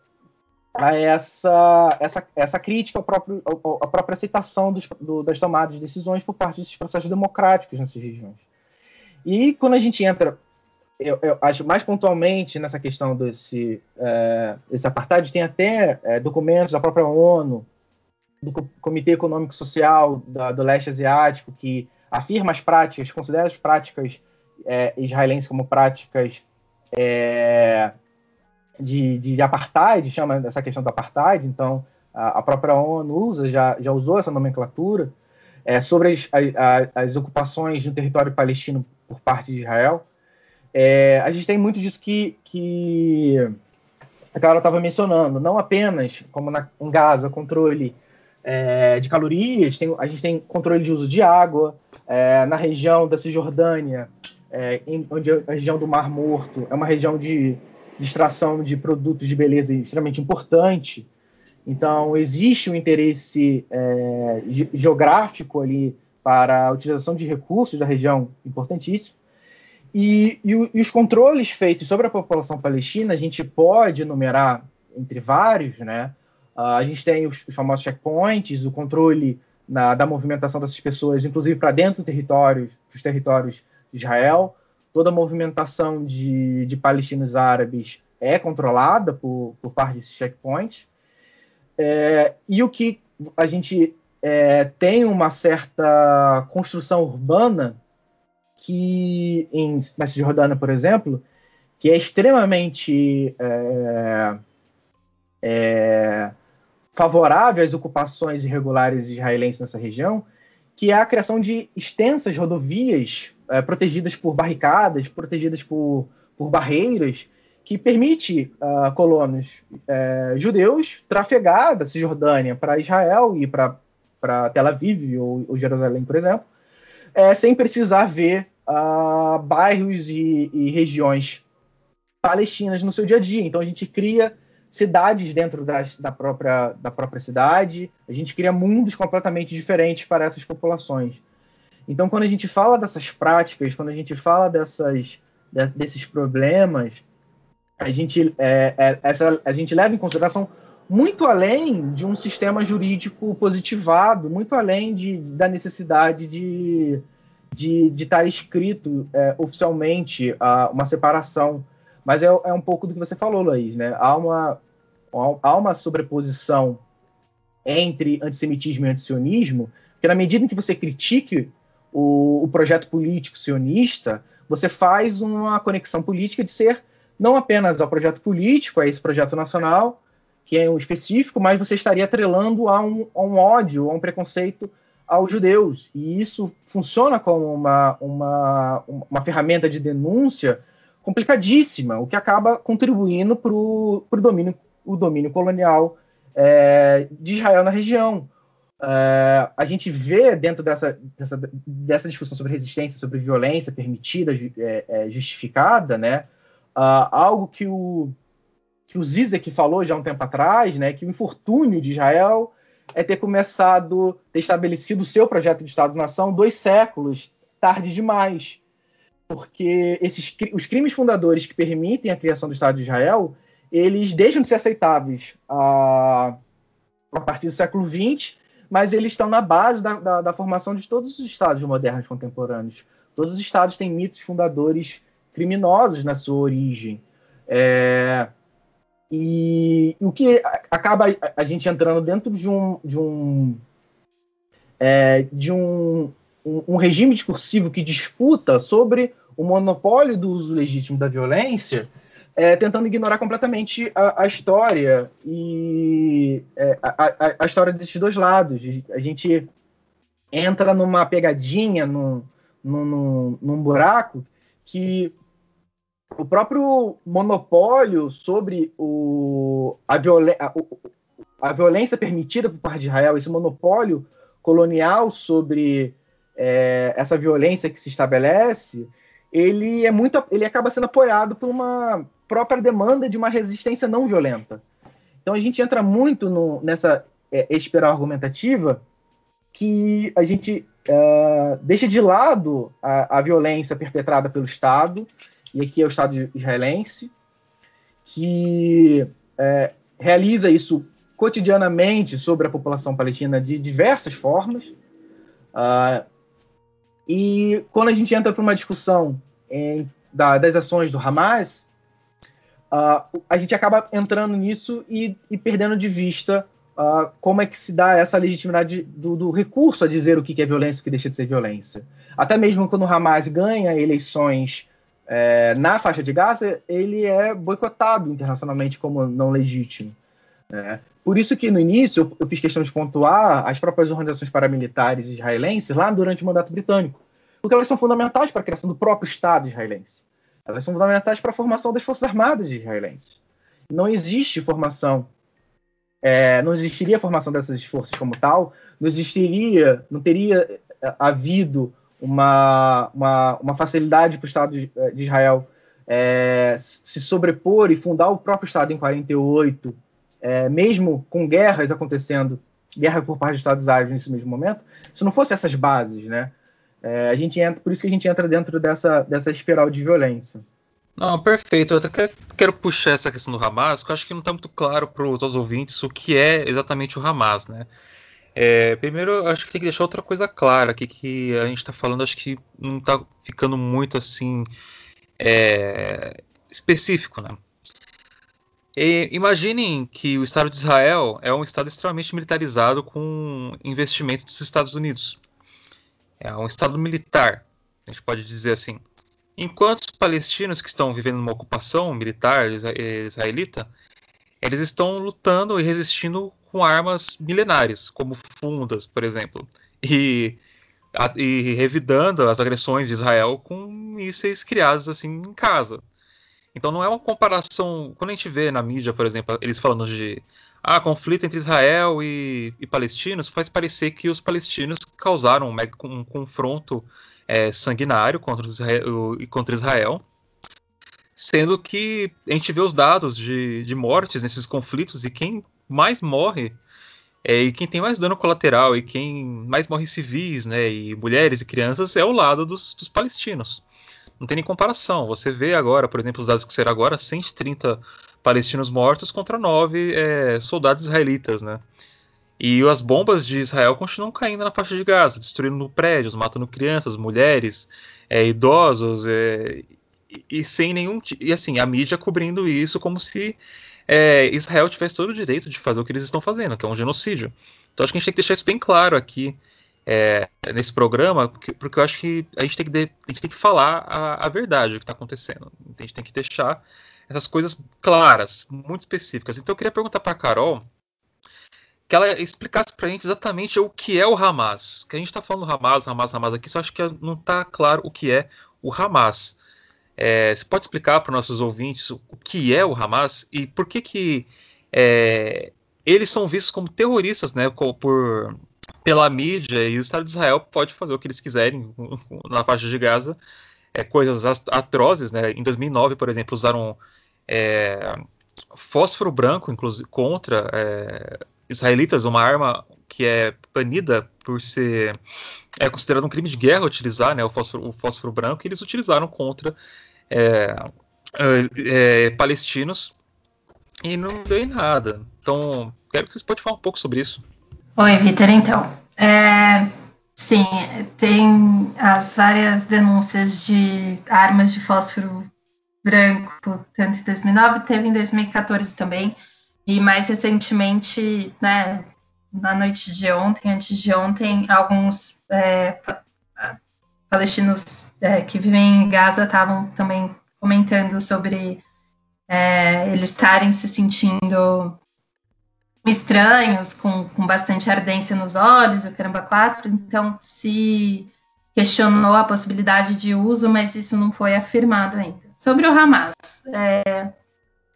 a essa, essa, essa crítica à, próprio, à própria aceitação dos, do, das tomadas de decisões por parte desses processos democráticos nessas regiões. E quando a gente entra, eu, eu acho mais pontualmente nessa questão desse, é, desse apartheid, tem até é, documentos da própria ONU do Comitê Econômico Social da, do Leste Asiático, que afirma as práticas, considera as práticas é, israelenses como práticas é, de, de apartheid, chama essa questão do apartheid, então a, a própria ONU usa, já, já usou essa nomenclatura, é, sobre as, a, as ocupações no território palestino por parte de Israel. É, a gente tem muito disso que, que a Carol estava mencionando, não apenas como na, em Gaza, controle é, de calorias, tem, a gente tem controle de uso de água, é, na região da Cisjordânia, é, em, onde a região do Mar Morto é uma região de, extração de produtos de beleza extremamente importante. Então, existe um interesse é, geográfico ali para a utilização de recursos da região importantíssimo. E, e, e, os controles feitos sobre a população palestina, a gente pode enumerar entre vários, né? Uh, a gente tem os, os, famosos checkpoints, o controle na, da movimentação dessas pessoas, inclusive para dentro do território, dos territórios de Israel. Toda a movimentação de, de palestinos árabes é controlada por, por parte desses checkpoints. É, e o que a gente é, tem uma certa construção urbana que em Cisjordânia, por exemplo, que é extremamente é, é, favorável às ocupações irregulares israelenses nessa região, que é a criação de extensas rodovias é, protegidas por barricadas, protegidas por, por barreiras, que permite uh, colonos uh, judeus trafegar da Cisjordânia para Israel e para Tel Aviv ou, ou, Jerusalém, por exemplo, uh, sem precisar ver ah, bairros e, e, regiões palestinas no seu dia a dia. Então a gente cria cidades dentro das, da, própria, da própria cidade, a gente cria mundos completamente diferentes para essas populações. Então quando a gente fala dessas práticas, quando a gente fala dessas, de, desses problemas, a gente, é, é, essa, a gente leva em consideração muito além de um sistema jurídico positivado, muito além de, da necessidade de, de, de estar escrito é, oficialmente uh, uma separação. Mas é, é, um pouco do que você falou, Laís. Né? Há, uma, há uma sobreposição entre antissemitismo e antisionismo, que na medida em que você critique o, o projeto político sionista, você faz uma conexão política de ser não apenas ao projeto político, a esse projeto nacional, que é um específico, mas você estaria atrelando a um, a um ódio, a um preconceito aos judeus. E isso funciona como uma, uma, uma ferramenta de denúncia complicadíssima, o que acaba contribuindo para o domínio, o domínio colonial é, de Israel na região. É, a gente vê dentro dessa, dessa, dessa, discussão sobre resistência, sobre violência permitida, é, é justificada, né, Uh, algo que o, que o Zizek falou já um tempo atrás, né, que o infortúnio de Israel é ter começado, ter estabelecido o seu projeto de Estado-nação dois séculos tarde demais. Porque esses, os crimes fundadores que permitem a criação do Estado de Israel, eles deixam de ser aceitáveis a, a partir do século XX, mas eles estão na base da, da, da formação de todos os Estados modernos contemporâneos. Todos os Estados têm mitos fundadores criminosos na sua origem. É, e o que acaba a gente entrando dentro de um, de um, é, de um, um, um, regime discursivo que disputa sobre o monopólio do uso legítimo da violência, é, tentando ignorar completamente a, a história e é, a, a, história desses dois lados. A gente entra numa pegadinha, num, num, num buraco que o próprio monopólio sobre o, a, a, a, violência permitida por parte de Israel, esse monopólio colonial sobre é, essa violência que se estabelece, ele é muito, ele acaba sendo apoiado por uma própria demanda de uma resistência não violenta. Então a gente entra muito no, nessa é, espiral argumentativa que a gente é, deixa de lado a, a violência perpetrada pelo Estado e aqui é o Estado israelense, que é, realiza isso cotidianamente sobre a população palestina de diversas formas. Uh, e quando a gente entra para uma discussão em, da, das ações do Hamas, uh, a gente acaba entrando nisso e, e perdendo de vista uh, como é que se dá essa legitimidade do, do, recurso a dizer o que é violência e o que deixa de ser violência. Até mesmo quando o Hamas ganha eleições é, na faixa de Gaza, ele é boicotado internacionalmente como não legítimo. Né? Por isso que no início eu fiz questão de pontuar as próprias organizações paramilitares israelenses lá durante o mandato britânico, porque elas são fundamentais para a criação do próprio Estado israelense. Elas são fundamentais para a formação das Forças Armadas israelenses. Não existe formação, é, não existiria formação dessas forças como tal, não existiria, não teria é, havido uma, uma, uma facilidade para o Estado de, de Israel é, se sobrepor e fundar o próprio Estado em 48, é, mesmo com guerras acontecendo, guerra por parte dos Estados Árabes nesse mesmo momento, se não fosse essas bases, né? É, a gente entra, por isso que a gente entra dentro dessa, dessa espiral de violência.
Não, perfeito. Eu até quero puxar essa questão do Hamas, que eu acho que não está muito claro para os ouvintes o que é exatamente o Hamas, né? É, primeiro, acho que tem que deixar outra coisa clara aqui, que a gente está falando, acho que não está ficando muito assim é, específico, né? E, imaginem que o Estado de Israel é um Estado extremamente militarizado com investimento dos Estados Unidos. É um Estado militar, a gente pode dizer assim. Enquanto os palestinos que estão vivendo uma ocupação militar israelita, eles estão lutando e resistindo com armas milenares, como fundas, por exemplo, e, a, e revidando as agressões de Israel com mísseis criados assim em casa. Então não é uma comparação. Quando a gente vê na mídia, por exemplo, eles falando de ah, conflito entre Israel e, e palestinos, faz parecer que os palestinos causaram um, um confronto é, sanguinário contra Israel, contra Israel, sendo que a gente vê os dados de, de mortes nesses conflitos e quem mais morre é, e quem tem mais dano colateral e quem mais morre civis, né, e mulheres e crianças é o lado dos, dos palestinos. Não tem nem comparação. Você vê agora, por exemplo, os dados que serão agora, 130 palestinos mortos contra 9 é, soldados israelitas, né? E as bombas de Israel continuam caindo na faixa de Gaza, destruindo prédios, matando crianças, mulheres, é, idosos, é, e, sem nenhum. E assim, a mídia cobrindo isso como se é, Israel tivesse todo o direito de fazer o que eles estão fazendo, que é um genocídio. Então acho que a gente tem que deixar isso bem claro aqui é, nesse programa, porque, porque, eu acho que a gente tem que, de, a gente tem que falar a, a verdade, o que está acontecendo. A gente tem que deixar essas coisas claras, muito específicas. Então eu queria perguntar para a Carol que ela explicasse para a gente exatamente o que é o Hamas. Que a gente está falando Hamas, Hamas, Hamas aqui, só acho que não está claro o que é o Hamas. É, você pode explicar para os nossos ouvintes o que é o Hamas e por que, que é, eles são vistos como terroristas né, por, pela mídia e o Estado de Israel pode fazer o que eles quiserem na faixa de Gaza, é, coisas atrozes. Né? Em 2009, por exemplo, usaram é, fósforo branco inclusive, contra é, israelitas, uma arma que é banida por ser é considerado um crime de guerra utilizar né, o, fósforo, o fósforo branco, e eles utilizaram contra é, é, é, palestinos e não deu em nada. Então, quero que vocês possam falar um pouco sobre isso.
Oi, Vitor, então. É, sim, tem as várias denúncias de armas de fósforo branco, tanto em 2009, teve em 2014 também, e mais recentemente, né, na noite de ontem, antes de ontem, alguns é, palestinos é, que vivem em Gaza estavam também comentando sobre é, eles estarem se sentindo estranhos, com, com bastante ardência nos olhos, o caramba 4, então se questionou a possibilidade de uso, mas isso não foi afirmado ainda. Sobre o Hamas, é,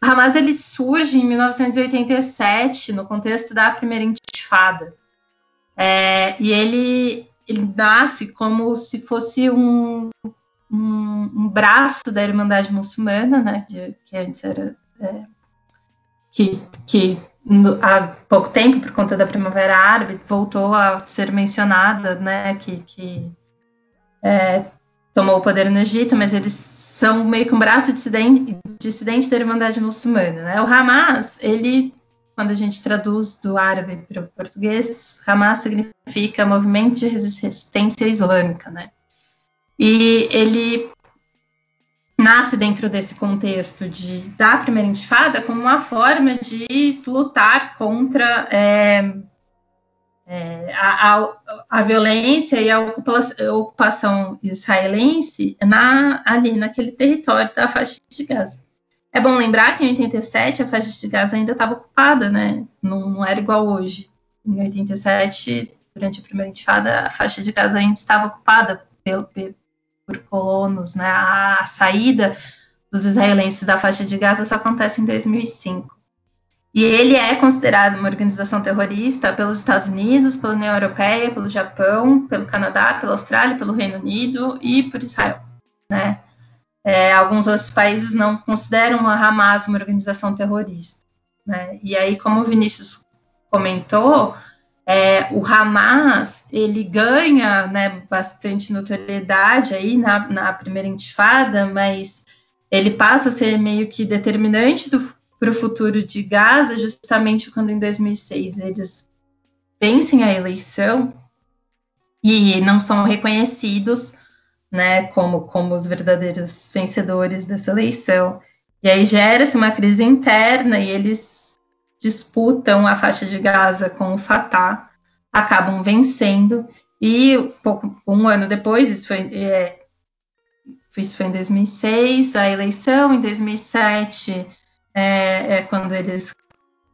o Hamas ele surge em 1987 no contexto da primeira intifada, é, e ele ele nasce como se fosse um, um, um braço da Irmandade Muçulmana, né, que antes era é, que, que há pouco tempo, por conta da Primavera Árabe, voltou a ser mencionada, né, que, que é, tomou o poder no Egito, mas eles são meio que um braço dissidente, dissidente da Irmandade Muçulmana. Né? O Hamas, ele quando a gente traduz do árabe para o português, Hamas significa Movimento de Resistência Islâmica, né? E ele nasce dentro desse contexto de, da primeira intifada como uma forma de lutar contra é, É, a, a, a, violência e a ocupação israelense na, ali naquele território da faixa de Gaza. É bom lembrar que em 87 a faixa de Gaza ainda estava ocupada, né? Não, não, era igual hoje. Em 87, durante a primeira intifada, a faixa de Gaza ainda estava ocupada por, por colonos, né? A saída dos israelenses da faixa de Gaza só acontece em 2005. E ele é considerado uma organização terrorista pelos Estados Unidos, pela União Europeia, pelo Japão, pelo Canadá, pela Austrália, pelo Reino Unido e por Israel. Né? É, alguns outros países não consideram a Hamas uma organização terrorista. Né? E aí, como o Vinícius comentou, é, o Hamas ele ganha né, bastante notoriedade aí na, na primeira intifada, mas ele passa a ser meio que determinante para o futuro de Gaza, justamente quando em 2006 eles vencem a eleição e não são reconhecidos né, como, como os verdadeiros vencedores dessa eleição. E aí gera-se uma crise interna e eles disputam a faixa de Gaza com o Fatah, acabam vencendo, e pouco, um ano depois, isso foi, é, isso foi em 2006, a eleição, em 2007 é, é quando eles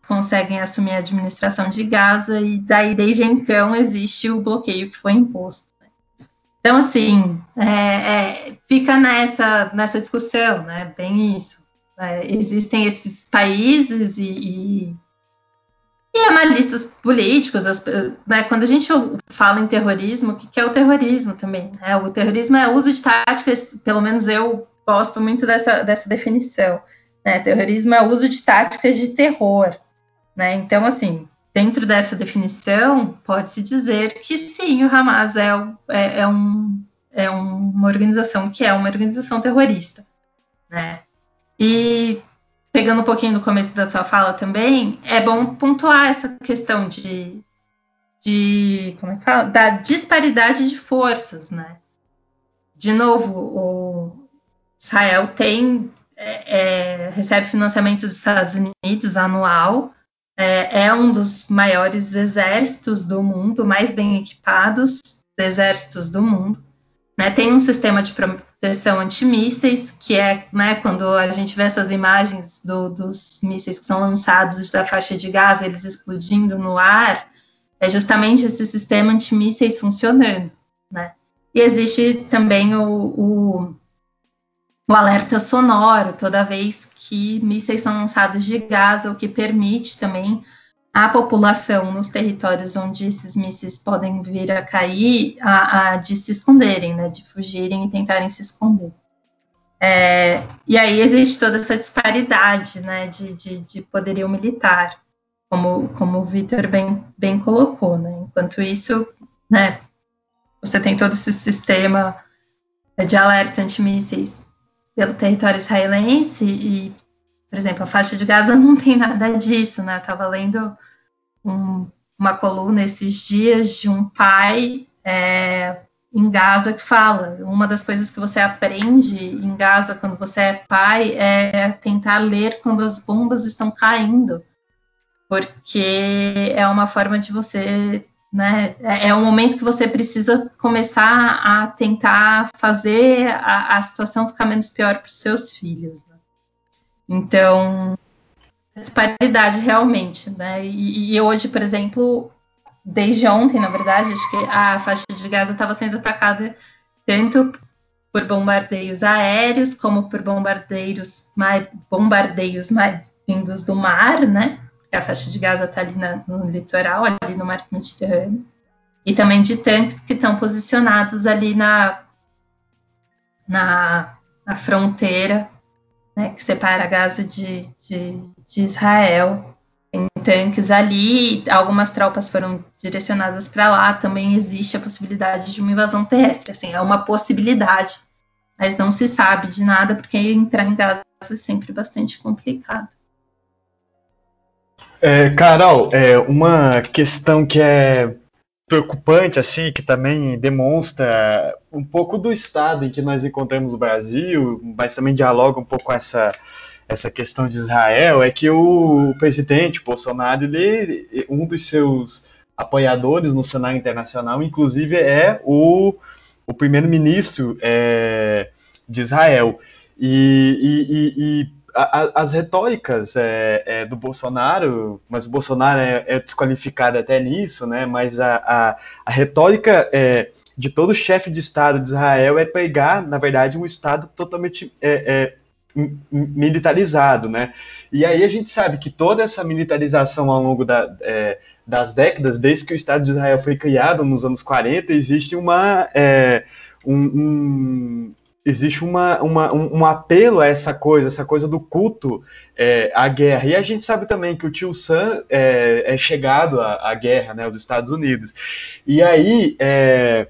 conseguem assumir a administração de Gaza e daí desde então existe o bloqueio que foi imposto. Então assim é, é, fica nessa nessa discussão, né? Bem isso. É, existem esses países e, e, e analistas políticos, as, né? quando a gente fala em terrorismo, o que é o terrorismo também? Né? O terrorismo é o uso de táticas, pelo menos eu gosto muito dessa, dessa definição né? Terrorismo é o uso de táticas de terror. Né? Então, assim, dentro dessa definição, pode-se dizer que sim, o Hamas é, é, é, um, é uma organização que é uma organização terrorista. Né? E pegando um pouquinho do começo da sua fala também, é bom pontuar essa questão de, de como é que fala? da disparidade de forças, né? De novo, o Israel tem é, é, recebe financiamento dos Estados Unidos anual, é, é, um dos maiores exércitos do mundo, mais bem equipados exércitos do mundo. Né? Tem um sistema de proteção antimísseis, que é né, quando a gente vê essas imagens do, dos mísseis que são lançados da faixa de Gaza, eles explodindo no ar, é justamente esse sistema antimísseis funcionando. Né? E existe também o, o o alerta sonoro toda vez que mísseis são lançados de Gaza, o que permite também a população nos territórios onde esses mísseis podem vir a cair, a, a de se esconderem, né, de fugirem e tentarem se esconder. É, e aí existe toda essa disparidade né, de, de, de poderio militar, como, como o Vitor bem, bem colocou. Né? Enquanto isso, né, você tem todo esse sistema de alerta antimísseis pelo território israelense e, por exemplo, a faixa de Gaza <laughs> não tem nada disso, né? Estava lendo um, uma coluna esses dias de um pai é, em Gaza que fala uma das coisas que você aprende em Gaza quando você é pai é tentar ler quando as bombas estão caindo, porque é uma forma de você né? É, é um momento que você precisa começar a tentar fazer a, a situação ficar menos pior para os seus filhos. Então, disparidade realmente, né? E, e, hoje, por exemplo, desde ontem, na verdade, acho que a faixa de Gaza estava sendo atacada tanto por bombardeios aéreos como por bombardeios, mar, bombardeios mar, vindos do mar, né? a faixa de Gaza está ali na, no litoral, ali no mar Mediterrâneo, e também de tanques que estão posicionados ali na, na, na fronteira né, que separa Gaza de, de, de Israel. Tem tanques ali, algumas tropas foram direcionadas para lá. Também existe a possibilidade de uma invasão terrestre. Assim, é uma possibilidade, mas não se sabe de nada, porque entrar em Gaza é sempre bastante complicado.
É, Carol, é, uma questão que é preocupante, assim, que também demonstra um pouco do estado em que nós encontramos o Brasil, mas também dialoga um pouco com essa, essa questão de Israel, é que o presidente Bolsonaro, ele, um dos seus apoiadores no cenário internacional, inclusive é o, o primeiro-ministro é, de Israel. E, e, e, e a, as retóricas é, é, do Bolsonaro, mas o Bolsonaro é, é, desqualificado até nisso, né? Mas a, a, a retórica é, de todo chefe de Estado de Israel é pegar, na verdade, um Estado totalmente é, é, militarizado, né? E aí a gente sabe que toda essa militarização ao longo da, é, das décadas, desde que o Estado de Israel foi criado nos anos 40, existe uma um, um, existe uma, uma, um, um, apelo a essa coisa, essa coisa do culto é, à guerra. E a gente sabe também que o tio Sam é, é chegado à, à, guerra, né, aos Estados Unidos. E aí é,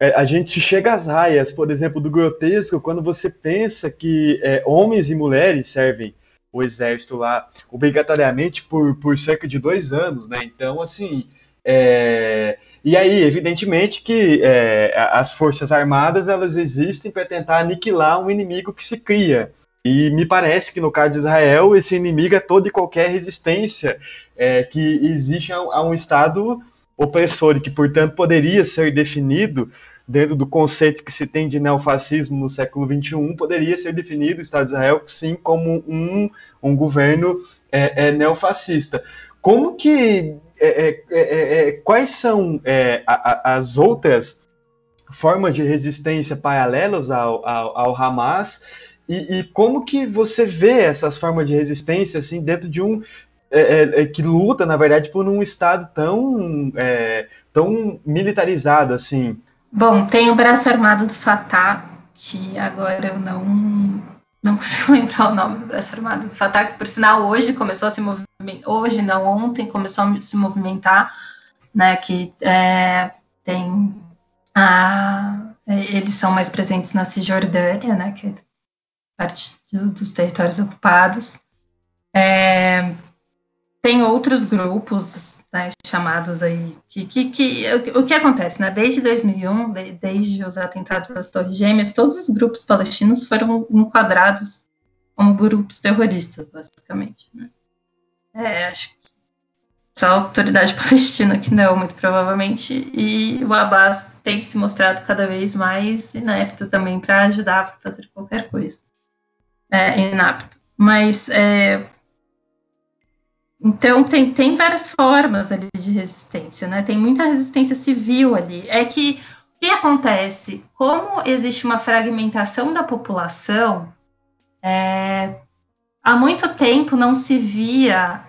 é, a gente chega às raias, por exemplo, do grotesco, quando você pensa que é, homens e mulheres servem o exército lá obrigatoriamente por, por cerca de dois anos, né? Então, assim, é, e aí, evidentemente que é, as forças armadas elas existem para tentar aniquilar um inimigo que se cria. E me parece que no caso de Israel esse inimigo é toda e qualquer resistência é, que existe a, a, um Estado opressor e que, portanto, poderia ser definido dentro do conceito que se tem de neofascismo no século XXI, poderia ser definido o Estado de Israel sim como um, um governo é, é neofascista. Como que é é, é, é, é, quais são a, a, as outras formas de resistência paralelas ao, ao, ao Hamas? E, e, como que você vê essas formas de resistência assim dentro de um que luta na verdade por um estado tão tão militarizado assim?
Bom tem o braço armado do Fatah que agora eu não não consigo <laughs> lembrar o nome do braço armado do Fatah, que por sinal hoje começou a se movimentar, hoje não, ontem começou a se movimentar, né, que é, tem a, eles são mais presentes na Cisjordânia, né, que é parte dos territórios ocupados. É, tem outros grupos né, chamados aí que, que, que o, que acontece, né? Desde 2001, de, desde os atentados das Torres Gêmeas, todos os grupos palestinos foram enquadrados como grupos terroristas, basicamente. Né? É, acho que só a autoridade <laughs> palestina que não, muito provavelmente, e o Abbas tem se mostrado cada vez mais inepto também para ajudar a fazer qualquer coisa. É, inapto. Mas é, então tem, tem várias formas ali de resistência, né? Tem muita resistência civil ali. É que o que acontece? Como existe uma fragmentação da população, é, há muito tempo não se via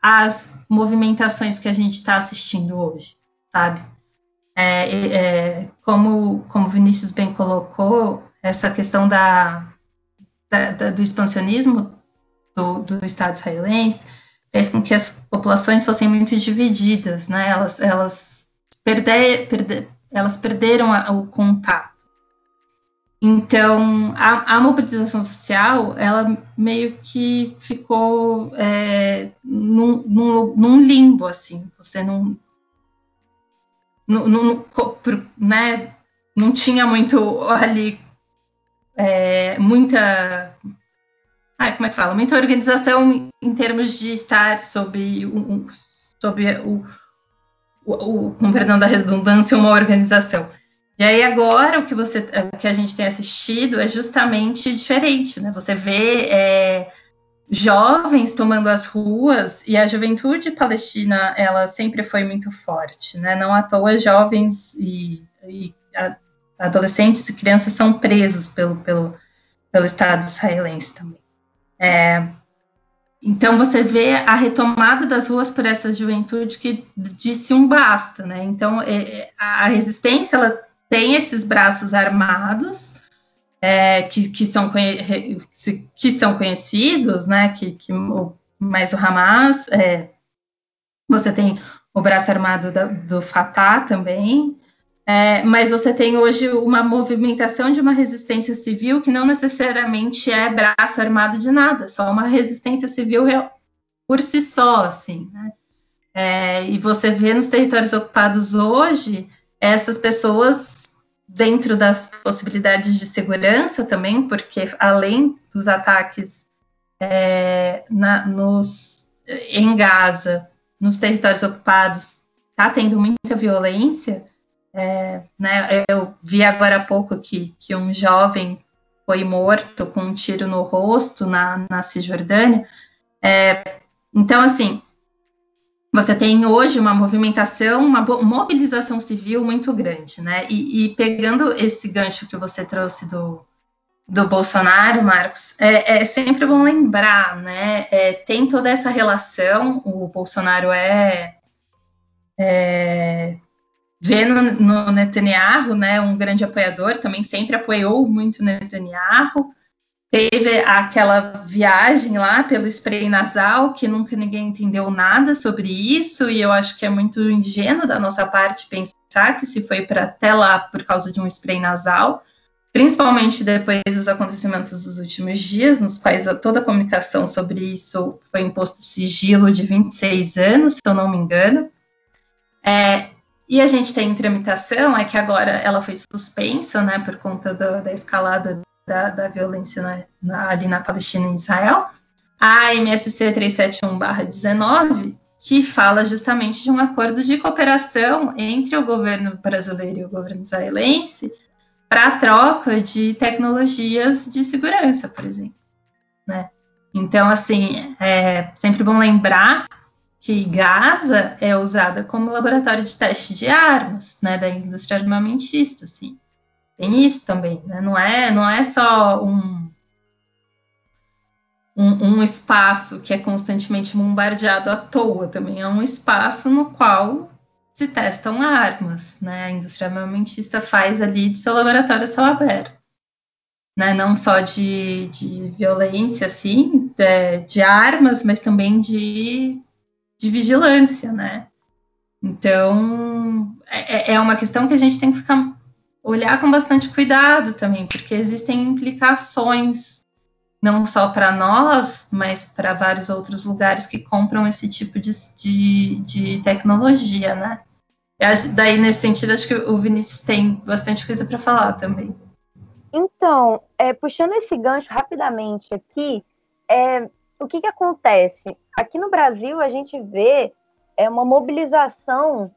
as movimentações que a gente está assistindo hoje, sabe? É, é, como, como Vinícius bem colocou, essa questão da, da, da do expansionismo do, do Estado israelense fez com que as populações fossem muito divididas, né? Elas, elas, perder, perder, elas perderam a, o contato. Então, a, a, mobilização social, ela meio que ficou é, num, num, num, limbo, assim. Você não, não, não, né, não tinha muito ali, é, muita ah, como é que fala? Muita organização em termos de estar sob, um, sob o, o, o, com perdão da redundância, uma organização. E aí agora o que você, o que a gente tem assistido é justamente diferente, né? Você vê é, jovens tomando as ruas e a juventude palestina ela sempre foi muito forte, né? Não à toa jovens e, e adolescentes e crianças são presos pelo, pelo, pelo Estado israelense também. É, então você vê a retomada das ruas por essa juventude que disse um basta, né? Então é, é a resistência ela tem esses braços armados é, que, que, são, que são conhecidos, né? Que, que mais o Hamas, é, você tem o braço armado da, do Fatah também, é, mas você tem hoje uma movimentação de uma resistência civil que não necessariamente é braço armado de nada, só uma resistência civil por si só, assim, né? É, e você vê nos territórios ocupados hoje essas pessoas dentro das possibilidades de segurança também, porque além dos ataques é, na, nos, em Gaza, nos territórios ocupados, está tendo muita violência. É, né, eu vi agora há pouco que, que um jovem foi morto com um tiro no rosto na, na Cisjordânia. É, então, assim, você tem hoje uma movimentação, uma mobilização civil muito grande, né? E, e pegando esse gancho que você trouxe do, do Bolsonaro, Marcos, é, é sempre bom lembrar, né? É, tem toda essa relação, o Bolsonaro é, é vê no, Netanyahu, né, um grande apoiador, também sempre apoiou muito Netanyahu. Teve aquela viagem lá pelo spray nasal, que nunca ninguém entendeu nada sobre isso, e eu acho que é muito ingênuo da nossa parte pensar que se foi para até lá por causa de um spray nasal, principalmente depois dos acontecimentos dos últimos dias, nos quais toda a comunicação sobre isso foi imposto sigilo de 26 anos, se eu não me engano. É, e a gente tem em tramitação, é que agora ela foi suspensa, né, por conta do, da escalada da, da violência na, na, ali na Palestina e Israel, a MSC 371-19, que fala justamente de um acordo de cooperação entre o governo brasileiro e o governo israelense para a troca de tecnologias de segurança, por exemplo. Né? Então, assim, é sempre bom lembrar que Gaza é usada como laboratório de teste de armas, né, da indústria armamentista, assim. Tem isso também, né? Não é, não é só um, um, um espaço que é constantemente bombardeado à toa, também é um espaço no qual se testam armas, né? A indústria armamentista faz ali de seu laboratório céu aberto. Né, não só de, de violência, assim, de, de, armas, mas também de de vigilância, né? Então, é, é uma questão que a gente tem que ficar olhar com bastante cuidado também, porque existem implicações não só para nós, mas para vários outros lugares que compram esse tipo de, de, de tecnologia, né? E daí, nesse sentido, acho que o Vinícius tem bastante coisa para falar também.
Então, é, puxando esse gancho rapidamente aqui, é, o que, que acontece? Aqui no Brasil, a gente vê é, uma mobilização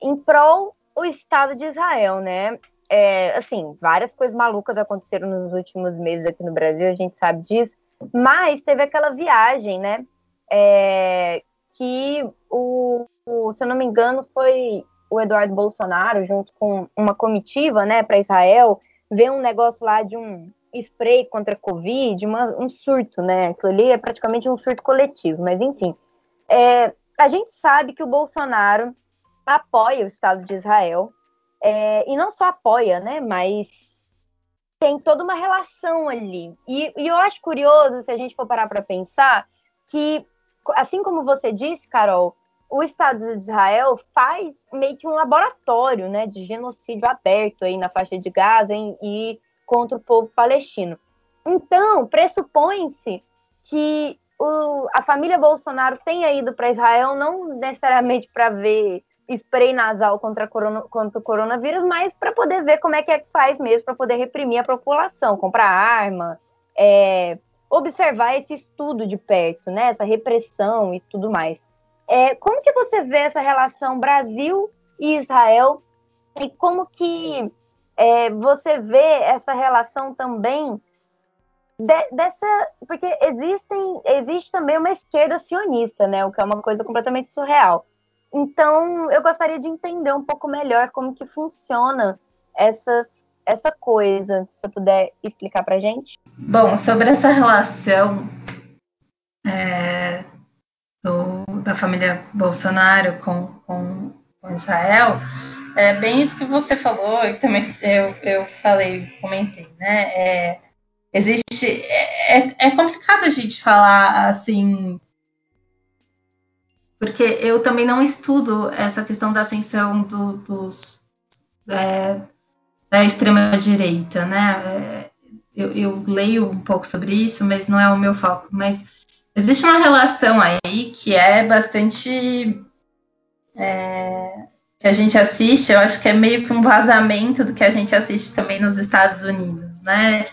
em prol o Estado de Israel, né? É, assim, várias coisas malucas aconteceram nos últimos meses aqui no Brasil, a gente sabe disso, mas teve aquela viagem, né? É, que o, o, se eu não me engano, foi o Eduardo Bolsonaro, junto com uma comitiva, né, para Israel, ver um negócio lá de um spray contra a Covid, uma, um surto, né? Aquilo ali é praticamente um surto coletivo, mas enfim. É, a gente sabe que o Bolsonaro apoia o Estado de Israel, é, e não só apoia, né? Mas tem toda uma relação ali. E, e eu acho curioso, se a gente for parar para pensar, que, assim como você disse, Carol, o Estado de Israel faz meio que um laboratório né, de genocídio aberto aí na faixa de Gaza e contra o povo palestino. Então, pressupõe-se que o, a família Bolsonaro tenha ido para Israel não necessariamente para ver spray nasal contra, corona, contra o coronavírus, mas para poder ver como é que é que faz mesmo, para poder reprimir a população, comprar arma, é, observar esse estudo de perto, né, essa repressão e tudo mais. É, como que você vê essa relação Brasil e Israel e como que é, você vê essa relação também de, dessa. Porque existem, existe também uma esquerda sionista, né? O que é uma coisa completamente surreal. Então, eu gostaria de entender um pouco melhor como que funciona essas, essa coisa. Se você puder explicar para gente.
Bom, sobre essa relação é, do, da família Bolsonaro com, com, com Israel, é bem isso que você falou, e também eu, eu falei, comentei, né? É, existe. É, é, é complicado a gente falar assim. Porque eu também não estudo essa questão da ascensão do, dos, é, da extrema-direita, né? É, eu, eu, leio um pouco sobre isso, mas não é o meu foco. Mas existe uma relação aí que é bastante é, que a gente assiste, eu acho que é meio que um vazamento do que a gente assiste também nos Estados Unidos, né?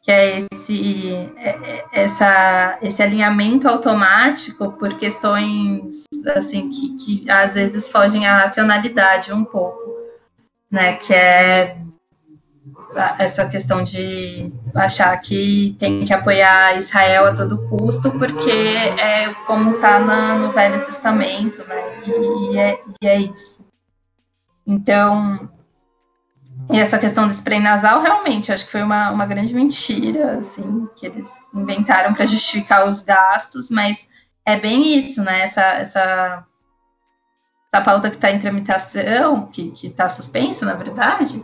que é esse, é, é, essa, esse alinhamento automático por questões assim que, que às vezes fogem à racionalidade um pouco, né? Que é essa questão de achar que tem que apoiar Israel a todo custo, porque é como está no Velho Testamento, né? E, e, é, e é isso. Então, e essa questão do spray nasal, realmente, acho que foi uma, uma grande mentira, assim, que eles inventaram para justificar os gastos, mas é bem isso, né? Essa, essa, essa pauta que está em tramitação, que está suspensa, na verdade,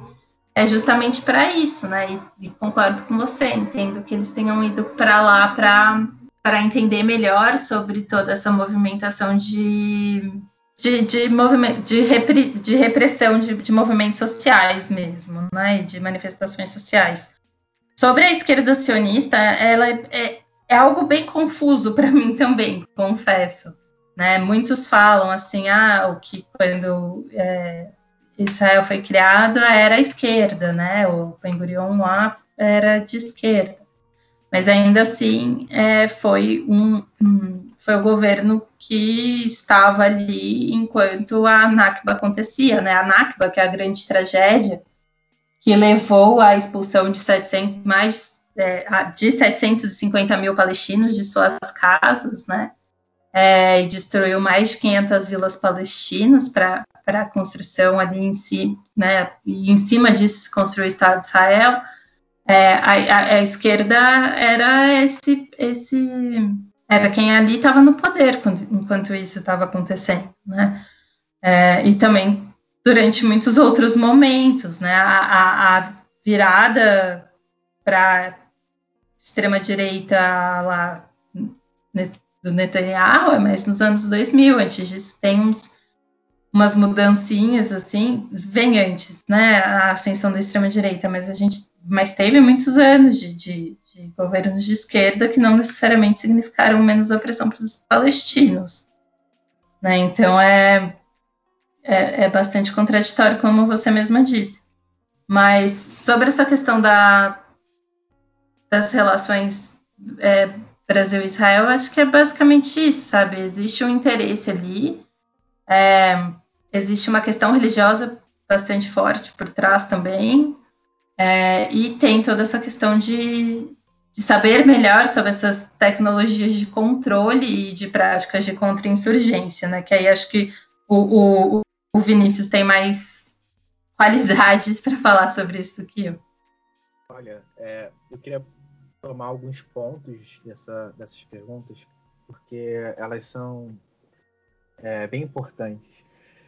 é justamente para isso, né? E, e, concordo com você, entendo que eles tenham ido para lá para entender melhor sobre toda essa movimentação de de, de, movimento, de, repri, de repressão de, de, movimentos sociais mesmo, né, de manifestações sociais. Sobre a esquerda sionista, ela é, é, é algo bem confuso para <laughs> mim também, confesso. Né? Muitos falam assim, ah, o que quando é, Israel foi criado era esquerda, né? O Ben Gurion lá era de esquerda. Mas ainda assim é, foi um foi o governo que estava ali enquanto a Nakba acontecia, né? A Nakba, que é a grande tragédia que levou à expulsão de 700, mais é, de 750 mil palestinos de suas casas, né? É, e destruiu mais de 500 vilas palestinas para a construção ali em si, né? E em cima disso se construiu o Estado de Israel. É, a, a, a, esquerda era esse, esse era quem ali estava no poder quando, enquanto isso estava acontecendo, né? É, e também durante muitos outros momentos, né? A, a, a virada para extrema direita lá do Netanyahu é mais nos anos 2000. Antes disso tem uns, umas mudancinhas assim, vem antes, né? A ascensão da extrema direita, mas a gente, mas teve muitos anos de, de de governos de esquerda que não necessariamente significaram menos opressão para os palestinos. Né? Então é, é, é, bastante contraditório, como você mesma disse. Mas sobre essa questão da, das relações é, Brasil-Israel, acho que é basicamente isso, sabe? Existe um interesse ali, é, existe uma questão religiosa bastante forte por trás também, é, e tem toda essa questão de, de saber melhor sobre essas tecnologias de controle e de práticas de contra-insurgência, né? Que aí acho que o, o, o Vinícius tem mais qualidades <laughs> para falar sobre isso do que eu.
Olha, é, eu queria tomar alguns pontos dessa, dessas perguntas, porque elas são é, bem importantes.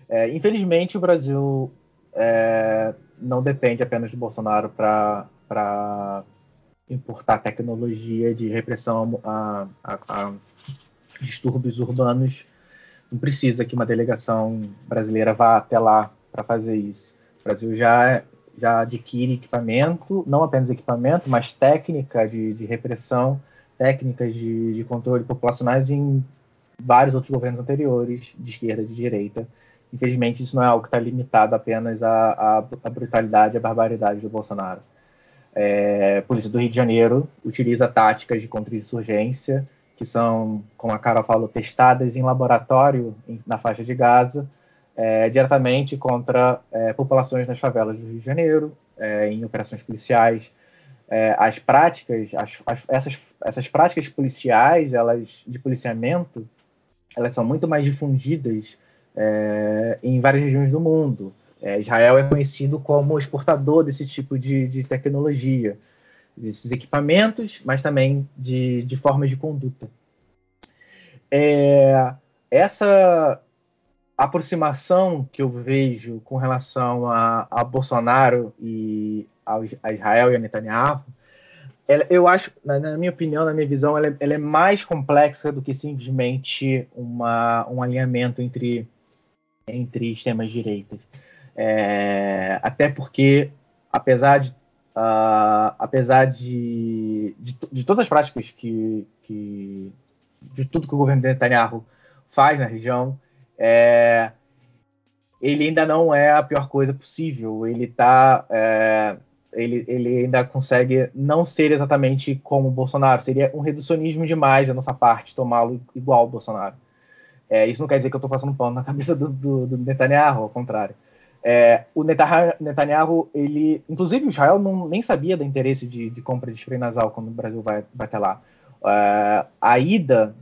É, infelizmente, o Brasil é, não depende apenas de Bolsonaro para importar tecnologia de repressão a, a, a distúrbios urbanos. Não precisa que uma delegação brasileira vá até lá para fazer isso. O Brasil já, já adquire equipamento, não apenas equipamento, mas técnica de, de repressão, técnicas de, de controle populacionais em vários outros governos anteriores, de esquerda e de direita. Infelizmente, isso não é algo que está limitado apenas à, à, brutalidade, à barbaridade do Bolsonaro. É, a Polícia do Rio de Janeiro utiliza táticas de contra-insurgência, que são, como a Carol falou, testadas em laboratório em, na faixa de Gaza, é, diretamente contra é, populações nas favelas do Rio de Janeiro, é, em operações policiais. É, as práticas, as, as, essas, essas práticas policiais, elas de policiamento, elas são muito mais difundidas é, em várias regiões do mundo. É, Israel é conhecido como exportador desse tipo de, de tecnologia, desses equipamentos, mas também de, de formas de conduta. É, essa aproximação que eu vejo com relação a, a Bolsonaro e a, Israel e a Netanyahu, ela, eu acho, na, na, minha opinião, na minha visão, ela, é, ela, é mais complexa do que simplesmente uma, um alinhamento entre, entre extremas direitas. É, até porque, apesar de, uh, apesar de, de, de, todas as práticas que, que, de tudo que o governo de Netanyahu faz na região, é, ele ainda não é a pior coisa possível. Ele está é, ele, ele ainda consegue não ser exatamente como o Bolsonaro. Seria um reducionismo demais da nossa parte tomá-lo igual ao Bolsonaro. É, isso não quer dizer que eu estou passando pano na cabeça do, do, do Netanyahu, ao contrário. É, o Netanyahu, ele, inclusive, Israel não, nem sabia do interesse de, de compra de spray nasal quando o Brasil vai, vai até lá. É, a ida,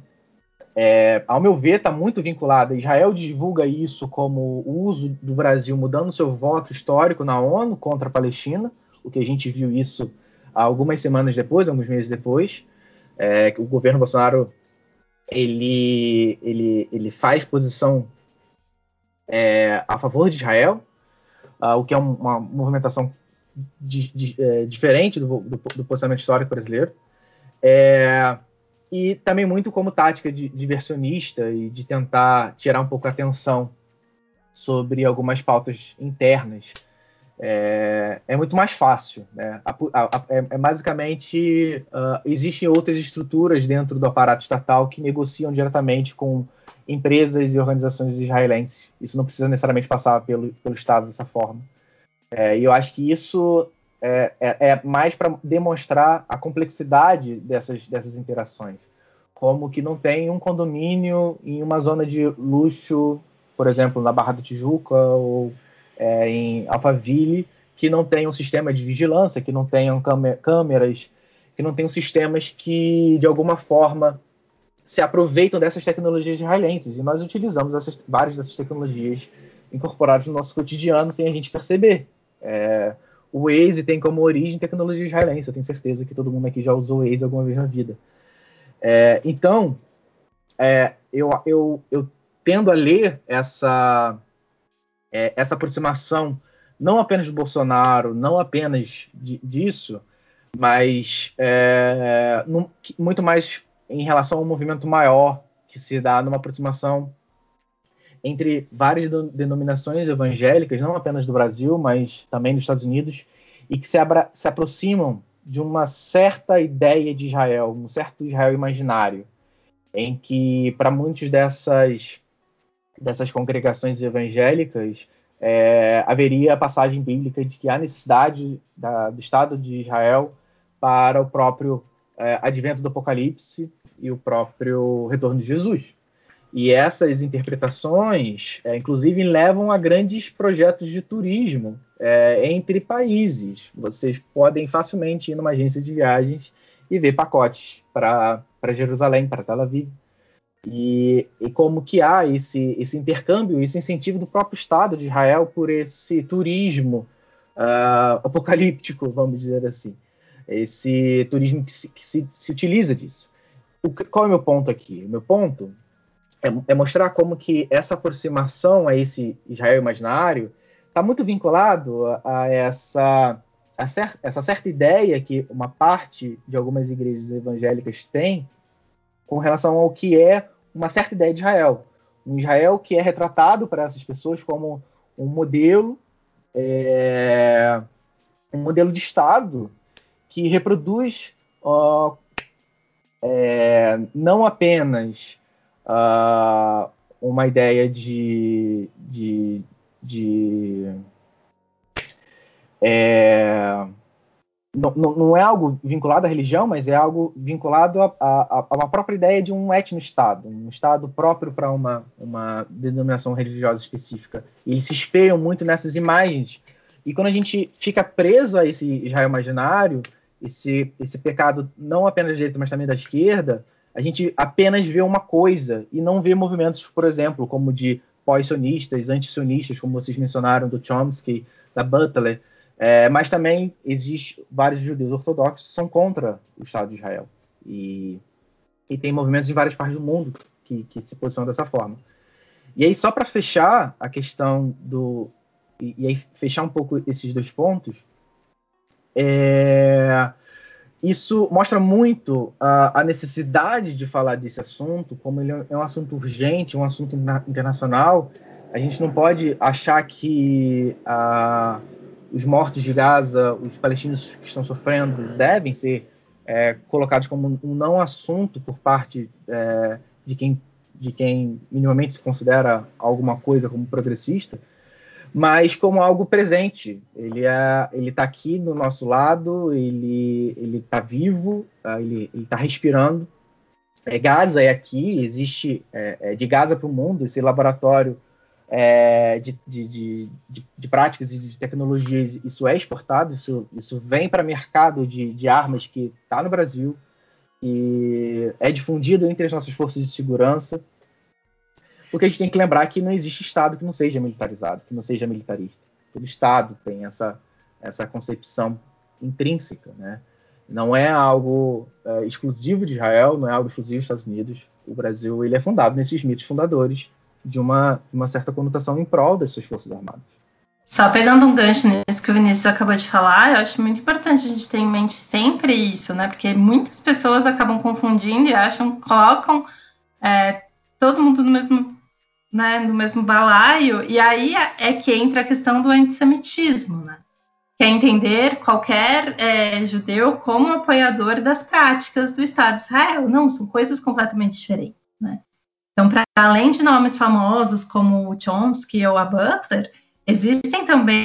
é, ao meu ver, está muito vinculada. Israel divulga isso como o uso do Brasil mudando seu voto histórico na ONU contra a Palestina, o que a gente viu isso algumas semanas depois, alguns meses depois, é, que o governo Bolsonaro ele, ele, ele faz posição é, a favor de Israel, uh, o que é uma movimentação di, di, é, diferente do, do, do, posicionamento histórico brasileiro. É, e também muito como tática de, diversionista e de tentar tirar um pouco a atenção sobre algumas pautas internas é, é muito mais fácil. Né? A, a, a, é, é, basicamente uh, existem outras estruturas dentro do aparato estatal que negociam diretamente com empresas e organizações israelenses. Isso não precisa necessariamente passar pelo, pelo Estado dessa forma. É, e eu acho que isso é, é, é mais para demonstrar a complexidade dessas, dessas interações. Como que não tem um condomínio em uma zona de luxo, por exemplo, na Barra da Tijuca ou é, em Alphaville que não tenham sistema de vigilância, que não tenham câmeras, que não tenham sistemas que, de alguma forma, se aproveitam dessas tecnologias israelenses. E nós utilizamos essas, várias dessas tecnologias incorporadas no nosso cotidiano sem a gente perceber. É, o Waze tem como origem tecnologia israelense. Eu tenho certeza que todo mundo aqui já usou o Waze alguma vez na vida. É, então, é, eu, eu, eu tendo a ler essa, é, essa aproximação não apenas do Bolsonaro, não apenas de, disso, mas é, muito mais em relação ao movimento maior que se dá numa aproximação entre várias denominações evangélicas, não apenas do Brasil, mas também dos Estados Unidos, e que se, abra, se aproximam de uma certa ideia de Israel, um certo Israel imaginário, em que para muitos dessas dessas congregações evangélicas, é, haveria a passagem bíblica de que há necessidade da, do Estado de Israel para o próprio é, advento do Apocalipse e o próprio retorno de Jesus. E essas interpretações, é, inclusive, levam a grandes projetos de turismo é, entre países. Vocês podem facilmente ir numa agência de viagens e ver pacotes para Jerusalém, para Tel Aviv, e, e, como que há esse, esse intercâmbio, esse incentivo do próprio Estado de Israel por esse turismo uh, apocalíptico, vamos dizer assim. Esse turismo que se, que se, se utiliza disso. O, qual é o meu ponto aqui? O meu ponto é, é mostrar como que essa aproximação a esse Israel imaginário está muito vinculado a, a essa, a cer essa certa ideia que uma parte de algumas igrejas evangélicas tem com relação ao que é uma certa ideia de Israel. Um Israel que é retratado para essas pessoas como um modelo, é, um modelo de Estado que reproduz uh, é, não apenas uh, uma ideia de, de, de é, não, não, é algo vinculado à religião, mas é algo vinculado a uma própria ideia de um etno-estado, um estado próprio para uma, uma denominação religiosa específica. E eles se espelham muito nessas imagens. E quando a gente fica preso a esse Israel imaginário, esse, esse pecado não apenas da direita, mas também da esquerda, a gente apenas vê uma coisa e não vê movimentos, por exemplo, como de pós-sionistas, anti-sionistas, como vocês mencionaram, do Chomsky, da Butler, é, mas também existem vários judeus ortodoxos que são contra o Estado de Israel. E, e tem movimentos em várias partes do mundo que, que se posicionam dessa forma. E aí, só para fechar a questão do. E, e, aí, fechar um pouco esses dois pontos, é, isso mostra muito a, a, necessidade de falar desse assunto, como ele é um assunto urgente, um assunto internacional. A gente não pode achar que os mortos de Gaza, os palestinos que estão sofrendo, devem ser é, colocados como um não assunto por parte é, de, quem, de quem minimamente se considera alguma coisa como progressista, mas como algo presente. Ele é, está aqui do nosso lado, ele ele está vivo, tá? ele está respirando. É, Gaza é aqui, existe é, é de Gaza para o mundo esse laboratório é, de, de, de, de, práticas e de tecnologias. Isso é exportado, isso, isso vem para mercado de, de armas que está no Brasil e é difundido entre as nossas forças de segurança. Porque a gente tem que lembrar que não existe Estado que não seja militarizado, que não seja militarista. Todo Estado tem essa, essa concepção intrínseca, né? Não é algo é, exclusivo de Israel, não é algo exclusivo dos Estados Unidos. O Brasil ele é fundado nesses mitos fundadores de uma, uma certa conotação em prol das suas forças armadas.
Só pegando um gancho nisso que o Vinícius acabou de falar, eu acho muito importante a gente ter em mente sempre isso, né? Porque muitas pessoas acabam confundindo e acham, colocam é, todo mundo no mesmo, né, no mesmo balaio, e aí é que entra a questão do antissemitismo, né? Que é entender qualquer é, judeu como apoiador das práticas do Estado de Israel. Não, são coisas completamente diferentes? Então, para além de nomes famosos como Chomsky ou a Butler, existem também